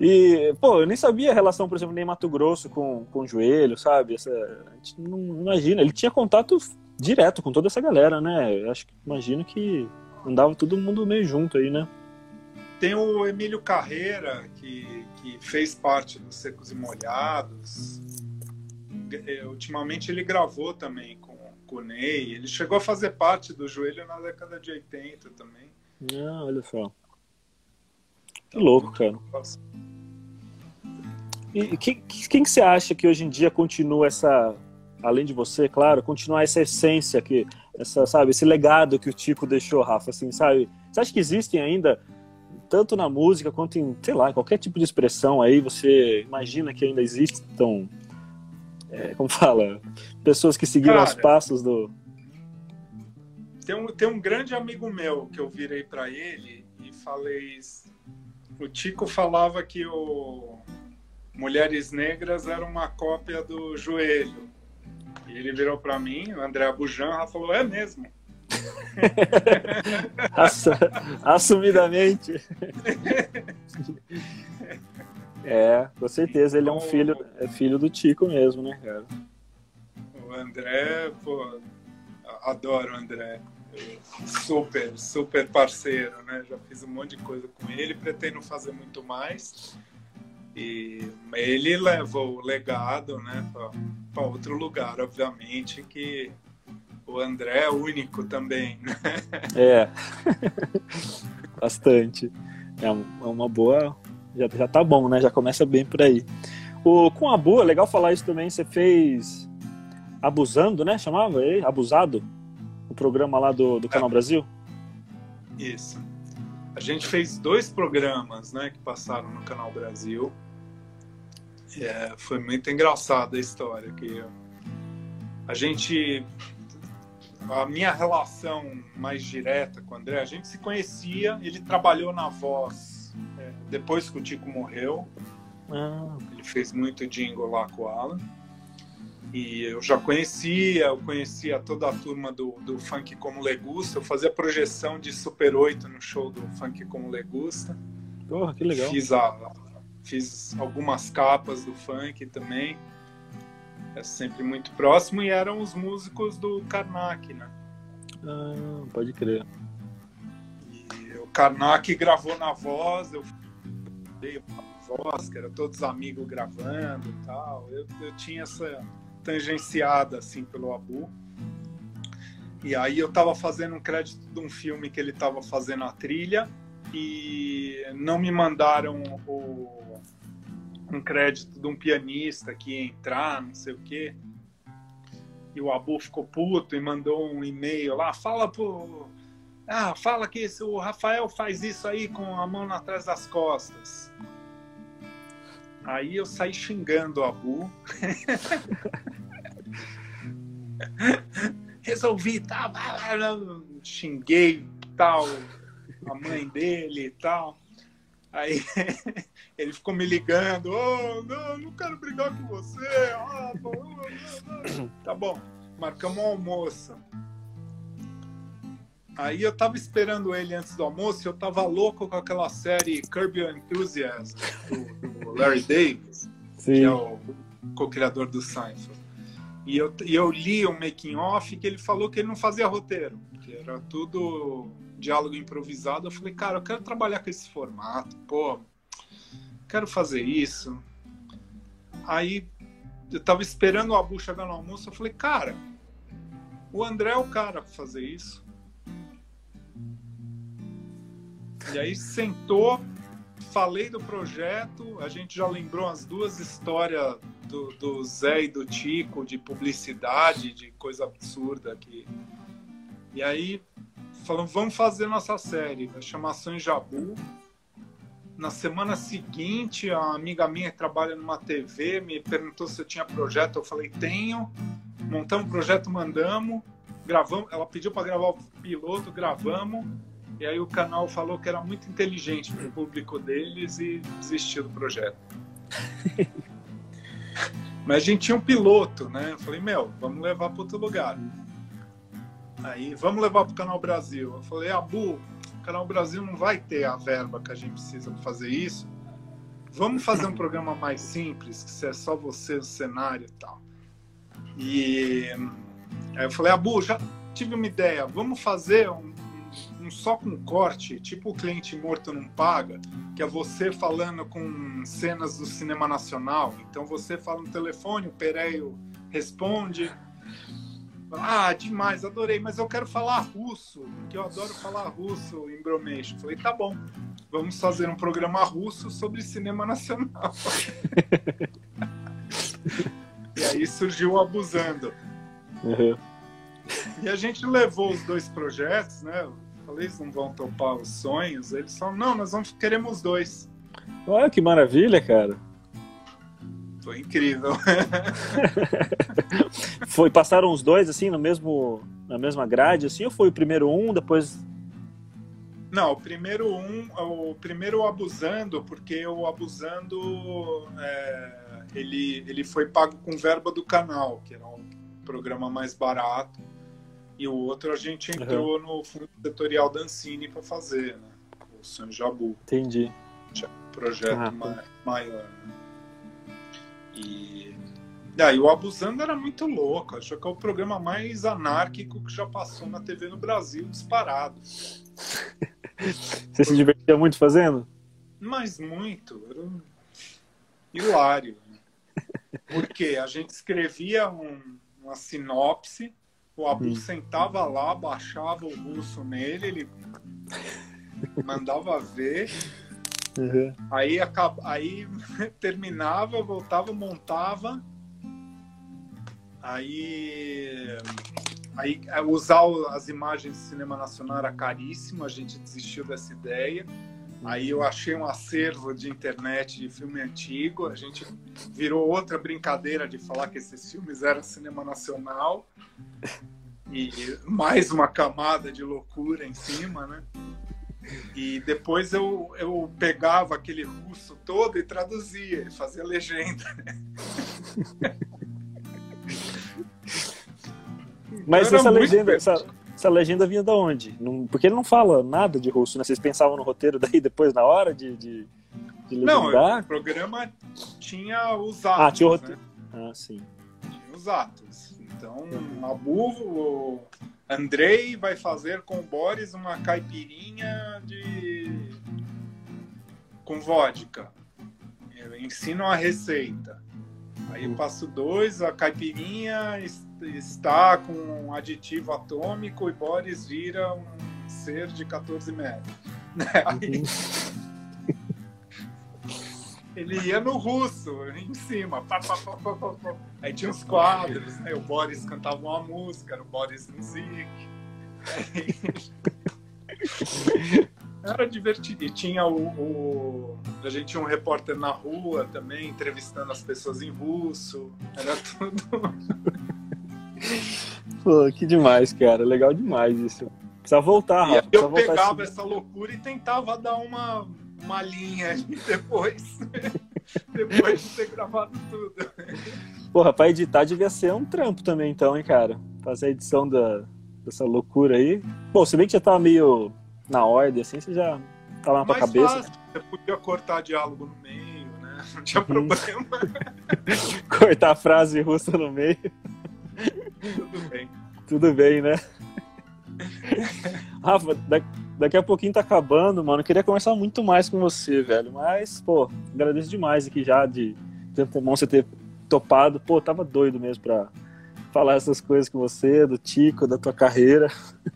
Speaker 1: E, pô, eu nem sabia a relação, por exemplo, nem Mato Grosso com, com o joelho, sabe? Essa, a gente não imagina. Ele tinha contato direto com toda essa galera, né? Eu acho que imagino que andava todo mundo meio junto aí, né?
Speaker 2: Tem o Emílio Carreira, que, que fez parte dos Secos e Molhados. É, ultimamente ele gravou também com, com o Ney. Ele chegou a fazer parte do Joelho na década de 80 também.
Speaker 1: Ah, olha só. Que louco, cara. E quem, quem que você acha que hoje em dia continua essa além de você, claro, continuar essa essência que essa, sabe, esse legado que o Tico deixou, Rafa, assim, sabe? Você acha que existem ainda tanto na música quanto em, sei lá, qualquer tipo de expressão aí, você imagina que ainda existam é, como fala, pessoas que seguiram Cara, os passos do
Speaker 2: tem um, tem um grande amigo meu que eu virei para ele e falei o Tico falava que o Mulheres Negras era uma cópia do Joelho e ele virou para mim, o André Abujan, falou: é mesmo.
Speaker 1: Assumidamente. É, com certeza ele é um filho, é filho do Tico mesmo, né, cara?
Speaker 2: O André, pô, adoro o André. Super, super parceiro, né? Já fiz um monte de coisa com ele, pretendo fazer muito mais. E ele levou o legado né, para outro lugar, obviamente, que o André é único também. Né?
Speaker 1: É, bastante. É uma boa. Já, já tá bom, né? Já começa bem por aí. O, com a Abu, é legal falar isso também. Você fez Abusando, né? Chamava aí? Abusado? O programa lá do, do Canal é. Brasil?
Speaker 2: Isso. A gente fez dois programas, né, que passaram no Canal Brasil. É, foi muito engraçada a história que a gente a minha relação mais direta com o André, a gente se conhecia, ele trabalhou na Voz é, depois que o Tico morreu. Ah. Ele fez muito jingle lá com o Alan. E eu já conhecia, eu conhecia toda a turma do, do Funk Como Legusta. Eu fazia projeção de Super 8 no show do Funk Como Legusta.
Speaker 1: Porra, que legal.
Speaker 2: Fiz, a, fiz algumas capas do funk também. É sempre muito próximo. E eram os músicos do Karnak, né?
Speaker 1: Ah, pode crer.
Speaker 2: Karnak gravou na voz, eu dei a voz, que era todos amigos gravando e tal. Eu, eu tinha essa tangenciada assim pelo Abu. E aí eu tava fazendo um crédito de um filme que ele tava fazendo a trilha e não me mandaram o, um crédito de um pianista que ia entrar, não sei o quê. E o Abu ficou puto e mandou um e-mail lá, fala pro. Ah, fala que esse, o Rafael faz isso aí com a mão atrás das costas. Aí eu saí xingando o Abu. Resolvi, tá, xinguei tal, a mãe dele e tal. Aí ele ficou me ligando, oh, não, não quero brigar com você. Ah, não, não, tá bom, marcamos um almoço. Aí eu tava esperando ele antes do almoço e eu tava louco com aquela série Curb Your Enthusiasm, do, do Larry Davis, Sim. que é o co-criador do Seinfeld. E eu, e eu li um making off que ele falou que ele não fazia roteiro, que era tudo diálogo improvisado. Eu falei, cara, eu quero trabalhar com esse formato, pô, quero fazer isso. Aí eu tava esperando o Abu chegar no almoço, eu falei, cara, o André é o cara para fazer isso. E aí sentou, falei do projeto, a gente já lembrou as duas histórias do, do Zé e do Tico de publicidade, de coisa absurda aqui. E aí falamos, vamos fazer nossa série, vai chamar Sanjabu. Na semana seguinte, a amiga minha que trabalha numa TV me perguntou se eu tinha projeto. Eu falei, tenho. Montamos o projeto, mandamos. Gravamos. Ela pediu para gravar o piloto, gravamos. E aí o canal falou que era muito inteligente para o público deles e desistiu do projeto. Mas a gente tinha um piloto, né? Eu falei, meu, vamos levar para outro lugar. Aí, vamos levar para o Canal Brasil. Eu falei, Abu, o Canal Brasil não vai ter a verba que a gente precisa para fazer isso. Vamos fazer um programa mais simples, que é só você, o cenário e tal. E aí eu falei, Abu, já tive uma ideia, vamos fazer um, um só com corte, tipo o cliente morto não paga, que é você falando com cenas do cinema nacional. Então você fala no telefone, o Pereio responde ah, demais, adorei, mas eu quero falar russo, porque eu adoro falar russo em Bromeixo. Falei, tá bom, vamos fazer um programa russo sobre cinema nacional. e aí surgiu o Abusando. Uhum. E a gente levou os dois projetos, né? falei, eles não vão topar os sonhos. Eles só, não, nós vamos, queremos dois.
Speaker 1: Olha que maravilha, cara.
Speaker 2: Foi incrível.
Speaker 1: foi, passaram os dois assim no mesmo, na mesma grade, assim, ou foi o primeiro um, depois.
Speaker 2: Não, o primeiro um, o primeiro abusando, porque o abusando é, ele, ele foi pago com verba do canal, que era um programa mais barato. E o outro a gente entrou uhum. no fundo setorial da Ancine para fazer, né? O Sanjabu.
Speaker 1: Entendi.
Speaker 2: Projeto ah, tá. maior. Né? E daí o Abusando era muito louco. Acho que é o programa mais anárquico que já passou na TV no Brasil, disparado.
Speaker 1: Você se divertia muito fazendo?
Speaker 2: Mas muito. Era hilário. Né? Porque a gente escrevia um, uma sinopse, o Abu hum. sentava lá, baixava o russo nele, ele mandava ver Uhum. Aí, acaba, aí terminava, voltava, montava. Aí, aí é, usar as imagens de cinema nacional era caríssimo, a gente desistiu dessa ideia. Aí eu achei um acervo de internet de filme antigo, a gente virou outra brincadeira de falar que esses filmes eram cinema nacional. E mais uma camada de loucura em cima, né? E depois eu, eu pegava aquele russo todo e traduzia, fazia legenda.
Speaker 1: Mas essa legenda, essa, essa, legenda vinha de onde? Não, porque ele não fala nada de russo, né? Vocês pensavam no roteiro daí depois, na hora de, de,
Speaker 2: de Não, o programa tinha os atos.
Speaker 1: Ah, tinha o roteiro. Né? Ah, sim.
Speaker 2: Tinha os atos. Então, a Buvo, Andrei vai fazer com o Boris uma caipirinha de com vodka. Eu ensino a receita. Aí passo dois, a caipirinha es- está com um aditivo atômico e Boris vira um ser de 14 metros. Aí ele ia no russo, em cima. Pá, pá, pá. Aí tinha os quadros, né? O Boris cantava uma música, era o Boris Music. Aí- Era divertido. E tinha o, o- A gente tinha um repórter na rua também, entrevistando as pessoas em russo. Era tudo.
Speaker 1: Pô, que demais, cara. Legal demais isso. Precisa voltar, Rafa. Precisa
Speaker 2: eu
Speaker 1: voltar
Speaker 2: pegava
Speaker 1: esse-
Speaker 2: essa loucura e tentava dar uma, uma linha depois. depois de ter gravado tudo.
Speaker 1: Porra, pra editar devia ser um trampo também, então, hein, cara? Fazer a edição da, dessa loucura aí. Bom, se bem que já tava meio na ordem, assim, você já tava na tua cabeça.
Speaker 2: fácil, você podia cortar diálogo no meio, né? Não tinha
Speaker 1: Uhum.
Speaker 2: problema,
Speaker 1: Cortar a frase russa no meio.
Speaker 2: tudo bem.
Speaker 1: Tudo bem, né? Rafa, da- daqui a pouquinho tá acabando, mano. Eu queria conversar muito mais com você, velho. Mas, pô, agradeço demais aqui já de de antemão você ter topado. Pô, tava doido mesmo pra falar essas coisas com você, do Tico, da tua carreira.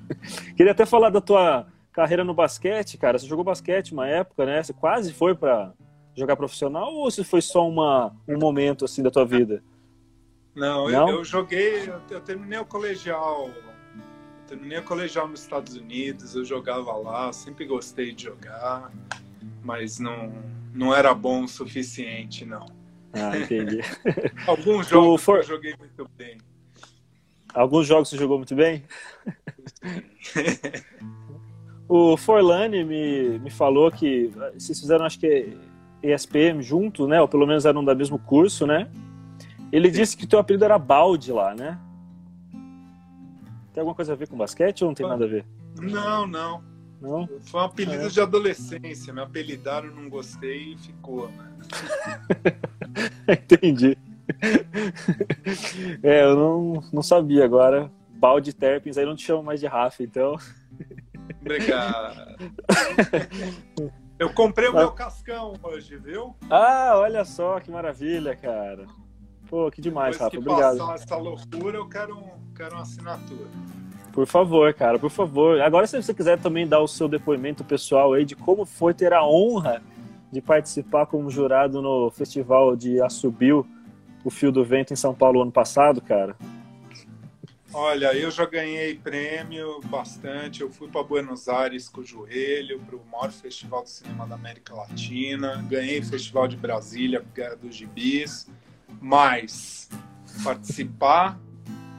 Speaker 1: queria até falar da tua carreira no basquete, cara. Você jogou basquete uma época, né? Você quase foi pra jogar profissional ou se foi só uma, um momento assim da tua vida?
Speaker 2: Não,
Speaker 1: Não?
Speaker 2: Eu, eu joguei, eu, eu terminei o colegial. Terminei o colegial nos Estados Unidos, eu jogava lá, sempre gostei de jogar, mas não, não era bom o suficiente, não.
Speaker 1: Ah, entendi.
Speaker 2: Alguns jogos
Speaker 1: for-
Speaker 2: eu joguei muito bem.
Speaker 1: Alguns jogos você jogou muito bem? O Forlani me, me falou que vocês fizeram, acho que ESPM junto, né? Ou pelo menos eram da mesmo curso, né? Ele
Speaker 2: Sim.
Speaker 1: disse que teu apelido era Balde lá, né? Tem alguma coisa a ver com basquete ou não tem nada a ver?
Speaker 2: Não, não.
Speaker 1: Não?
Speaker 2: Foi um apelido
Speaker 1: É.
Speaker 2: de adolescência. Me apelidaram, não gostei e ficou. Né?
Speaker 1: Entendi. É, eu não, não sabia agora. Balde Terpins, aí não te chamo mais de Rafa, então.
Speaker 2: Obrigado. Eu comprei o meu cascão hoje, viu?
Speaker 1: Ah, olha só que maravilha, cara. Pô, que demais,
Speaker 2: Depois
Speaker 1: Rafa.
Speaker 2: que
Speaker 1: Obrigado.
Speaker 2: passar essa loucura, eu quero, um, quero uma assinatura.
Speaker 1: Por favor, cara, por favor. Agora, se você quiser também dar o seu depoimento pessoal aí de como foi ter a honra de participar como jurado no festival de Assobio, o Fio do Vento em São Paulo ano passado, cara.
Speaker 2: Olha, eu já ganhei prêmio bastante. Eu fui para Buenos Aires com o joelho, para o maior festival de cinema da América Latina. Ganhei o Festival de Brasília, Guerra dos Gibis. Mas participar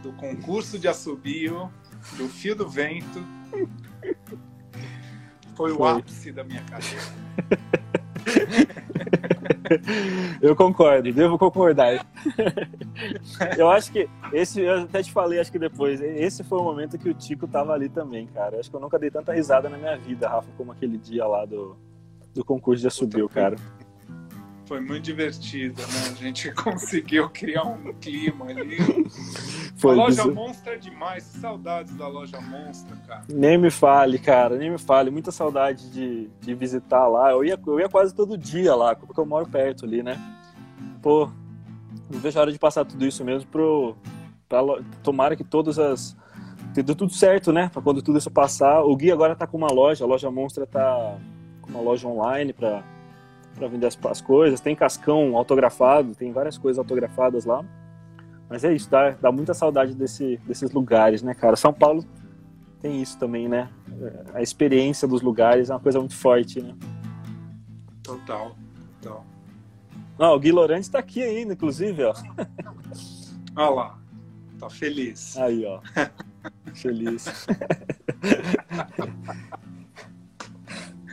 Speaker 2: do concurso de assobio, do Fio do Vento, foi o
Speaker 1: Foi.
Speaker 2: ápice da minha carreira.
Speaker 1: Eu concordo, devo concordar. Eu acho que esse, eu até te falei, acho que depois, esse foi o momento que o Tico tava ali também, cara. Eu acho que eu nunca dei tanta risada na minha vida, Rafa, como aquele dia lá do, do concurso de Assobio, cara.
Speaker 2: Foi muito divertido, né? A gente conseguiu criar um clima ali.
Speaker 1: Foi
Speaker 2: a loja
Speaker 1: isso.
Speaker 2: Monstra é demais. Saudades da loja Monstra, cara.
Speaker 1: Nem me fale, cara, nem me fale. Muita saudade de, de visitar lá. Eu ia, eu ia quase todo dia lá, porque eu moro perto ali, né? Pô, não vejo a hora de passar tudo isso mesmo pro. Pra, tomara que todas as. que Deu tudo certo, né? Pra quando tudo isso passar. O Gui agora tá com uma loja, a loja Monstra tá com uma loja online pra, pra vender as, as coisas. Tem cascão autografado, tem várias coisas autografadas lá. Mas é isso, dá, dá muita saudade desse, desses lugares, né, cara? São Paulo tem isso também, né? A experiência dos lugares é uma coisa muito forte, né?
Speaker 2: Total. Total.
Speaker 1: Ah, o Gui Lorente tá aqui ainda, inclusive, ó.
Speaker 2: Olha lá. Tá feliz.
Speaker 1: Aí, ó. Feliz.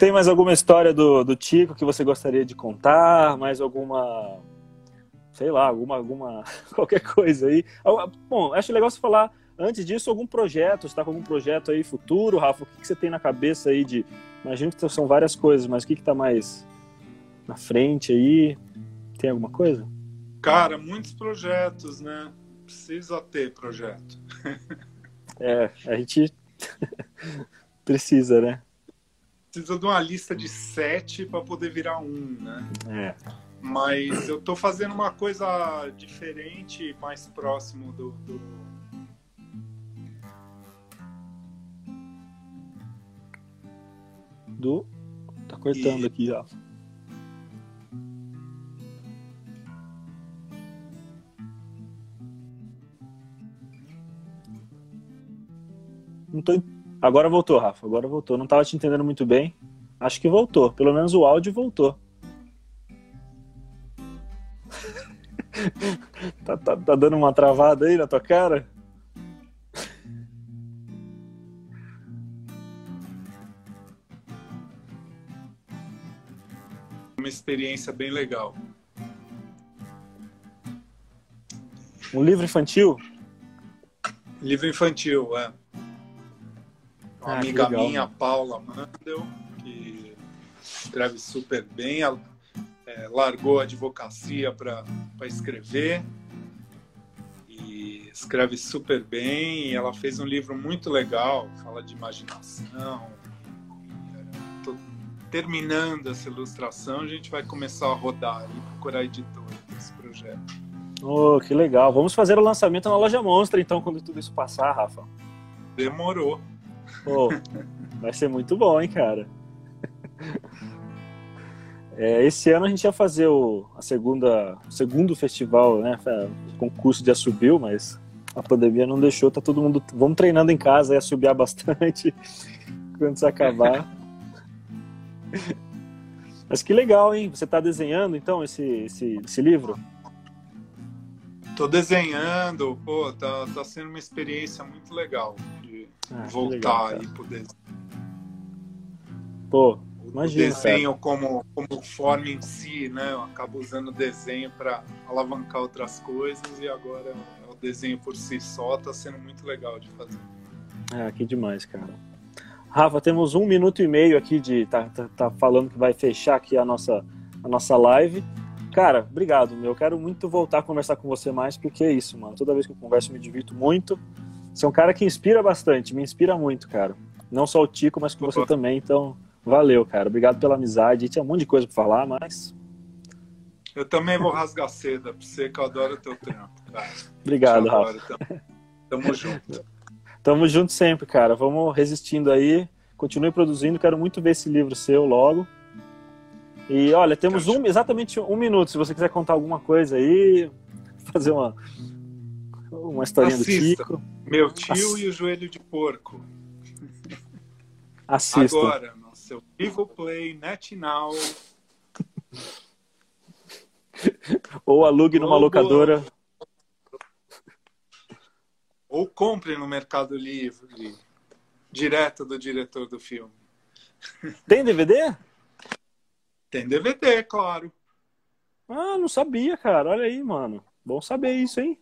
Speaker 1: Tem mais alguma história do, do Tico que você gostaria de contar? Mais alguma. Sei lá, alguma. alguma qualquer coisa aí. Ah, Bom, acho legal você falar, antes disso, algum projeto. Você tá com algum projeto aí futuro, Rafa? O que, que você tem na cabeça aí de. Imagino que são várias coisas, mas o que, que tá mais na frente aí? Tem alguma coisa?
Speaker 2: Cara, muitos projetos, né? Precisa ter projeto.
Speaker 1: É, a gente precisa, né?
Speaker 2: Precisa de uma lista de sete para poder virar um, né?
Speaker 1: É.
Speaker 2: Mas eu tô fazendo uma coisa diferente, mais próximo do, do...
Speaker 1: Do. Tá cortando
Speaker 2: E-
Speaker 1: aqui, ó. Não tô... Agora voltou, Rafa. Agora voltou. Não tava te entendendo muito bem. Acho que voltou. Pelo menos o áudio voltou. tá, tá, tá dando uma travada aí na tua cara?
Speaker 2: uma experiência bem legal.
Speaker 1: Um livro infantil?
Speaker 2: Livro infantil, é. Uma
Speaker 1: Ah,
Speaker 2: amiga
Speaker 1: legal.
Speaker 2: minha, Paula Mandel, que escreve super bem, ela é, largou a advocacia para escrever e escreve super bem. E ela fez um livro muito legal, fala de imaginação. Tô terminando essa ilustração, a gente vai começar a rodar e procurar editor desse projeto.
Speaker 1: Oh, que legal. Vamos fazer o lançamento na loja Monstra, então, quando tudo isso passar, Rafa.
Speaker 2: Demorou.
Speaker 1: Pô, vai ser muito bom, hein, cara? É, esse ano a gente ia fazer o a segunda, o segundo festival, né? O concurso de assobio, mas a pandemia não deixou, tá todo mundo. Vamos treinando em casa e assobiar bastante quando isso acabar. Mas que legal, hein? Você tá desenhando então esse, esse, esse livro?
Speaker 2: Tô desenhando, pô, tá, tá sendo uma experiência muito legal
Speaker 1: Ah,
Speaker 2: voltar
Speaker 1: legal,
Speaker 2: pro desenho.
Speaker 1: Pô,
Speaker 2: O
Speaker 1: Imagino,
Speaker 2: desenho como, como forma em si, né? Eu acabo usando o desenho para alavancar outras coisas e agora o desenho por si só tá sendo muito legal de fazer.
Speaker 1: Ah, que demais, cara. Rafa, temos um minuto e meio aqui de. Tá, tá, tá falando que vai fechar aqui a nossa, a nossa live. Cara, obrigado, meu. Eu quero muito voltar a conversar com você mais, porque é isso, mano. Toda vez que eu converso, eu me divirto muito. Você é um cara que inspira bastante, me inspira muito, cara. Não só o Tico, mas com você também. Então, valeu, cara. Obrigado pela amizade. Tinha um monte de coisa pra falar, mas.
Speaker 2: Eu também vou rasgar seda pra você, que eu adoro o teu trampo, cara.
Speaker 1: Obrigado,
Speaker 2: Te
Speaker 1: Rafa.
Speaker 2: adoro também. Tamo junto.
Speaker 1: Tamo junto sempre, cara. Vamos resistindo aí. Continue produzindo. Quero muito ver esse livro seu logo. E olha, temos um, exatamente um minuto. Se você quiser contar alguma coisa aí, fazer uma, uma historinha do
Speaker 2: Assista.
Speaker 1: Tico,
Speaker 2: Meu tio e o joelho de porco.
Speaker 1: assista.
Speaker 2: Agora, no seu Vivo Play, NetNow,
Speaker 1: Ou alugue numa locadora.
Speaker 2: ou compre no Mercado Livre, direto do diretor do filme.
Speaker 1: Tem DVD?
Speaker 2: Tem DVD, claro.
Speaker 1: Ah, não sabia, cara. Olha aí, mano. Bom saber isso, hein?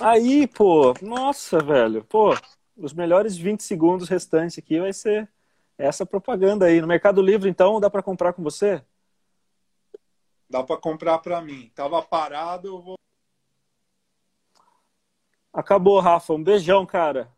Speaker 1: Aí, pô. Nossa, velho. Pô, os melhores 20 segundos restantes aqui vai ser essa propaganda aí. No Mercado Livre, então, dá pra comprar com você?
Speaker 2: Dá para comprar para mim. Tava parado, eu vou
Speaker 1: Acabou, Rafa. Um beijão, cara.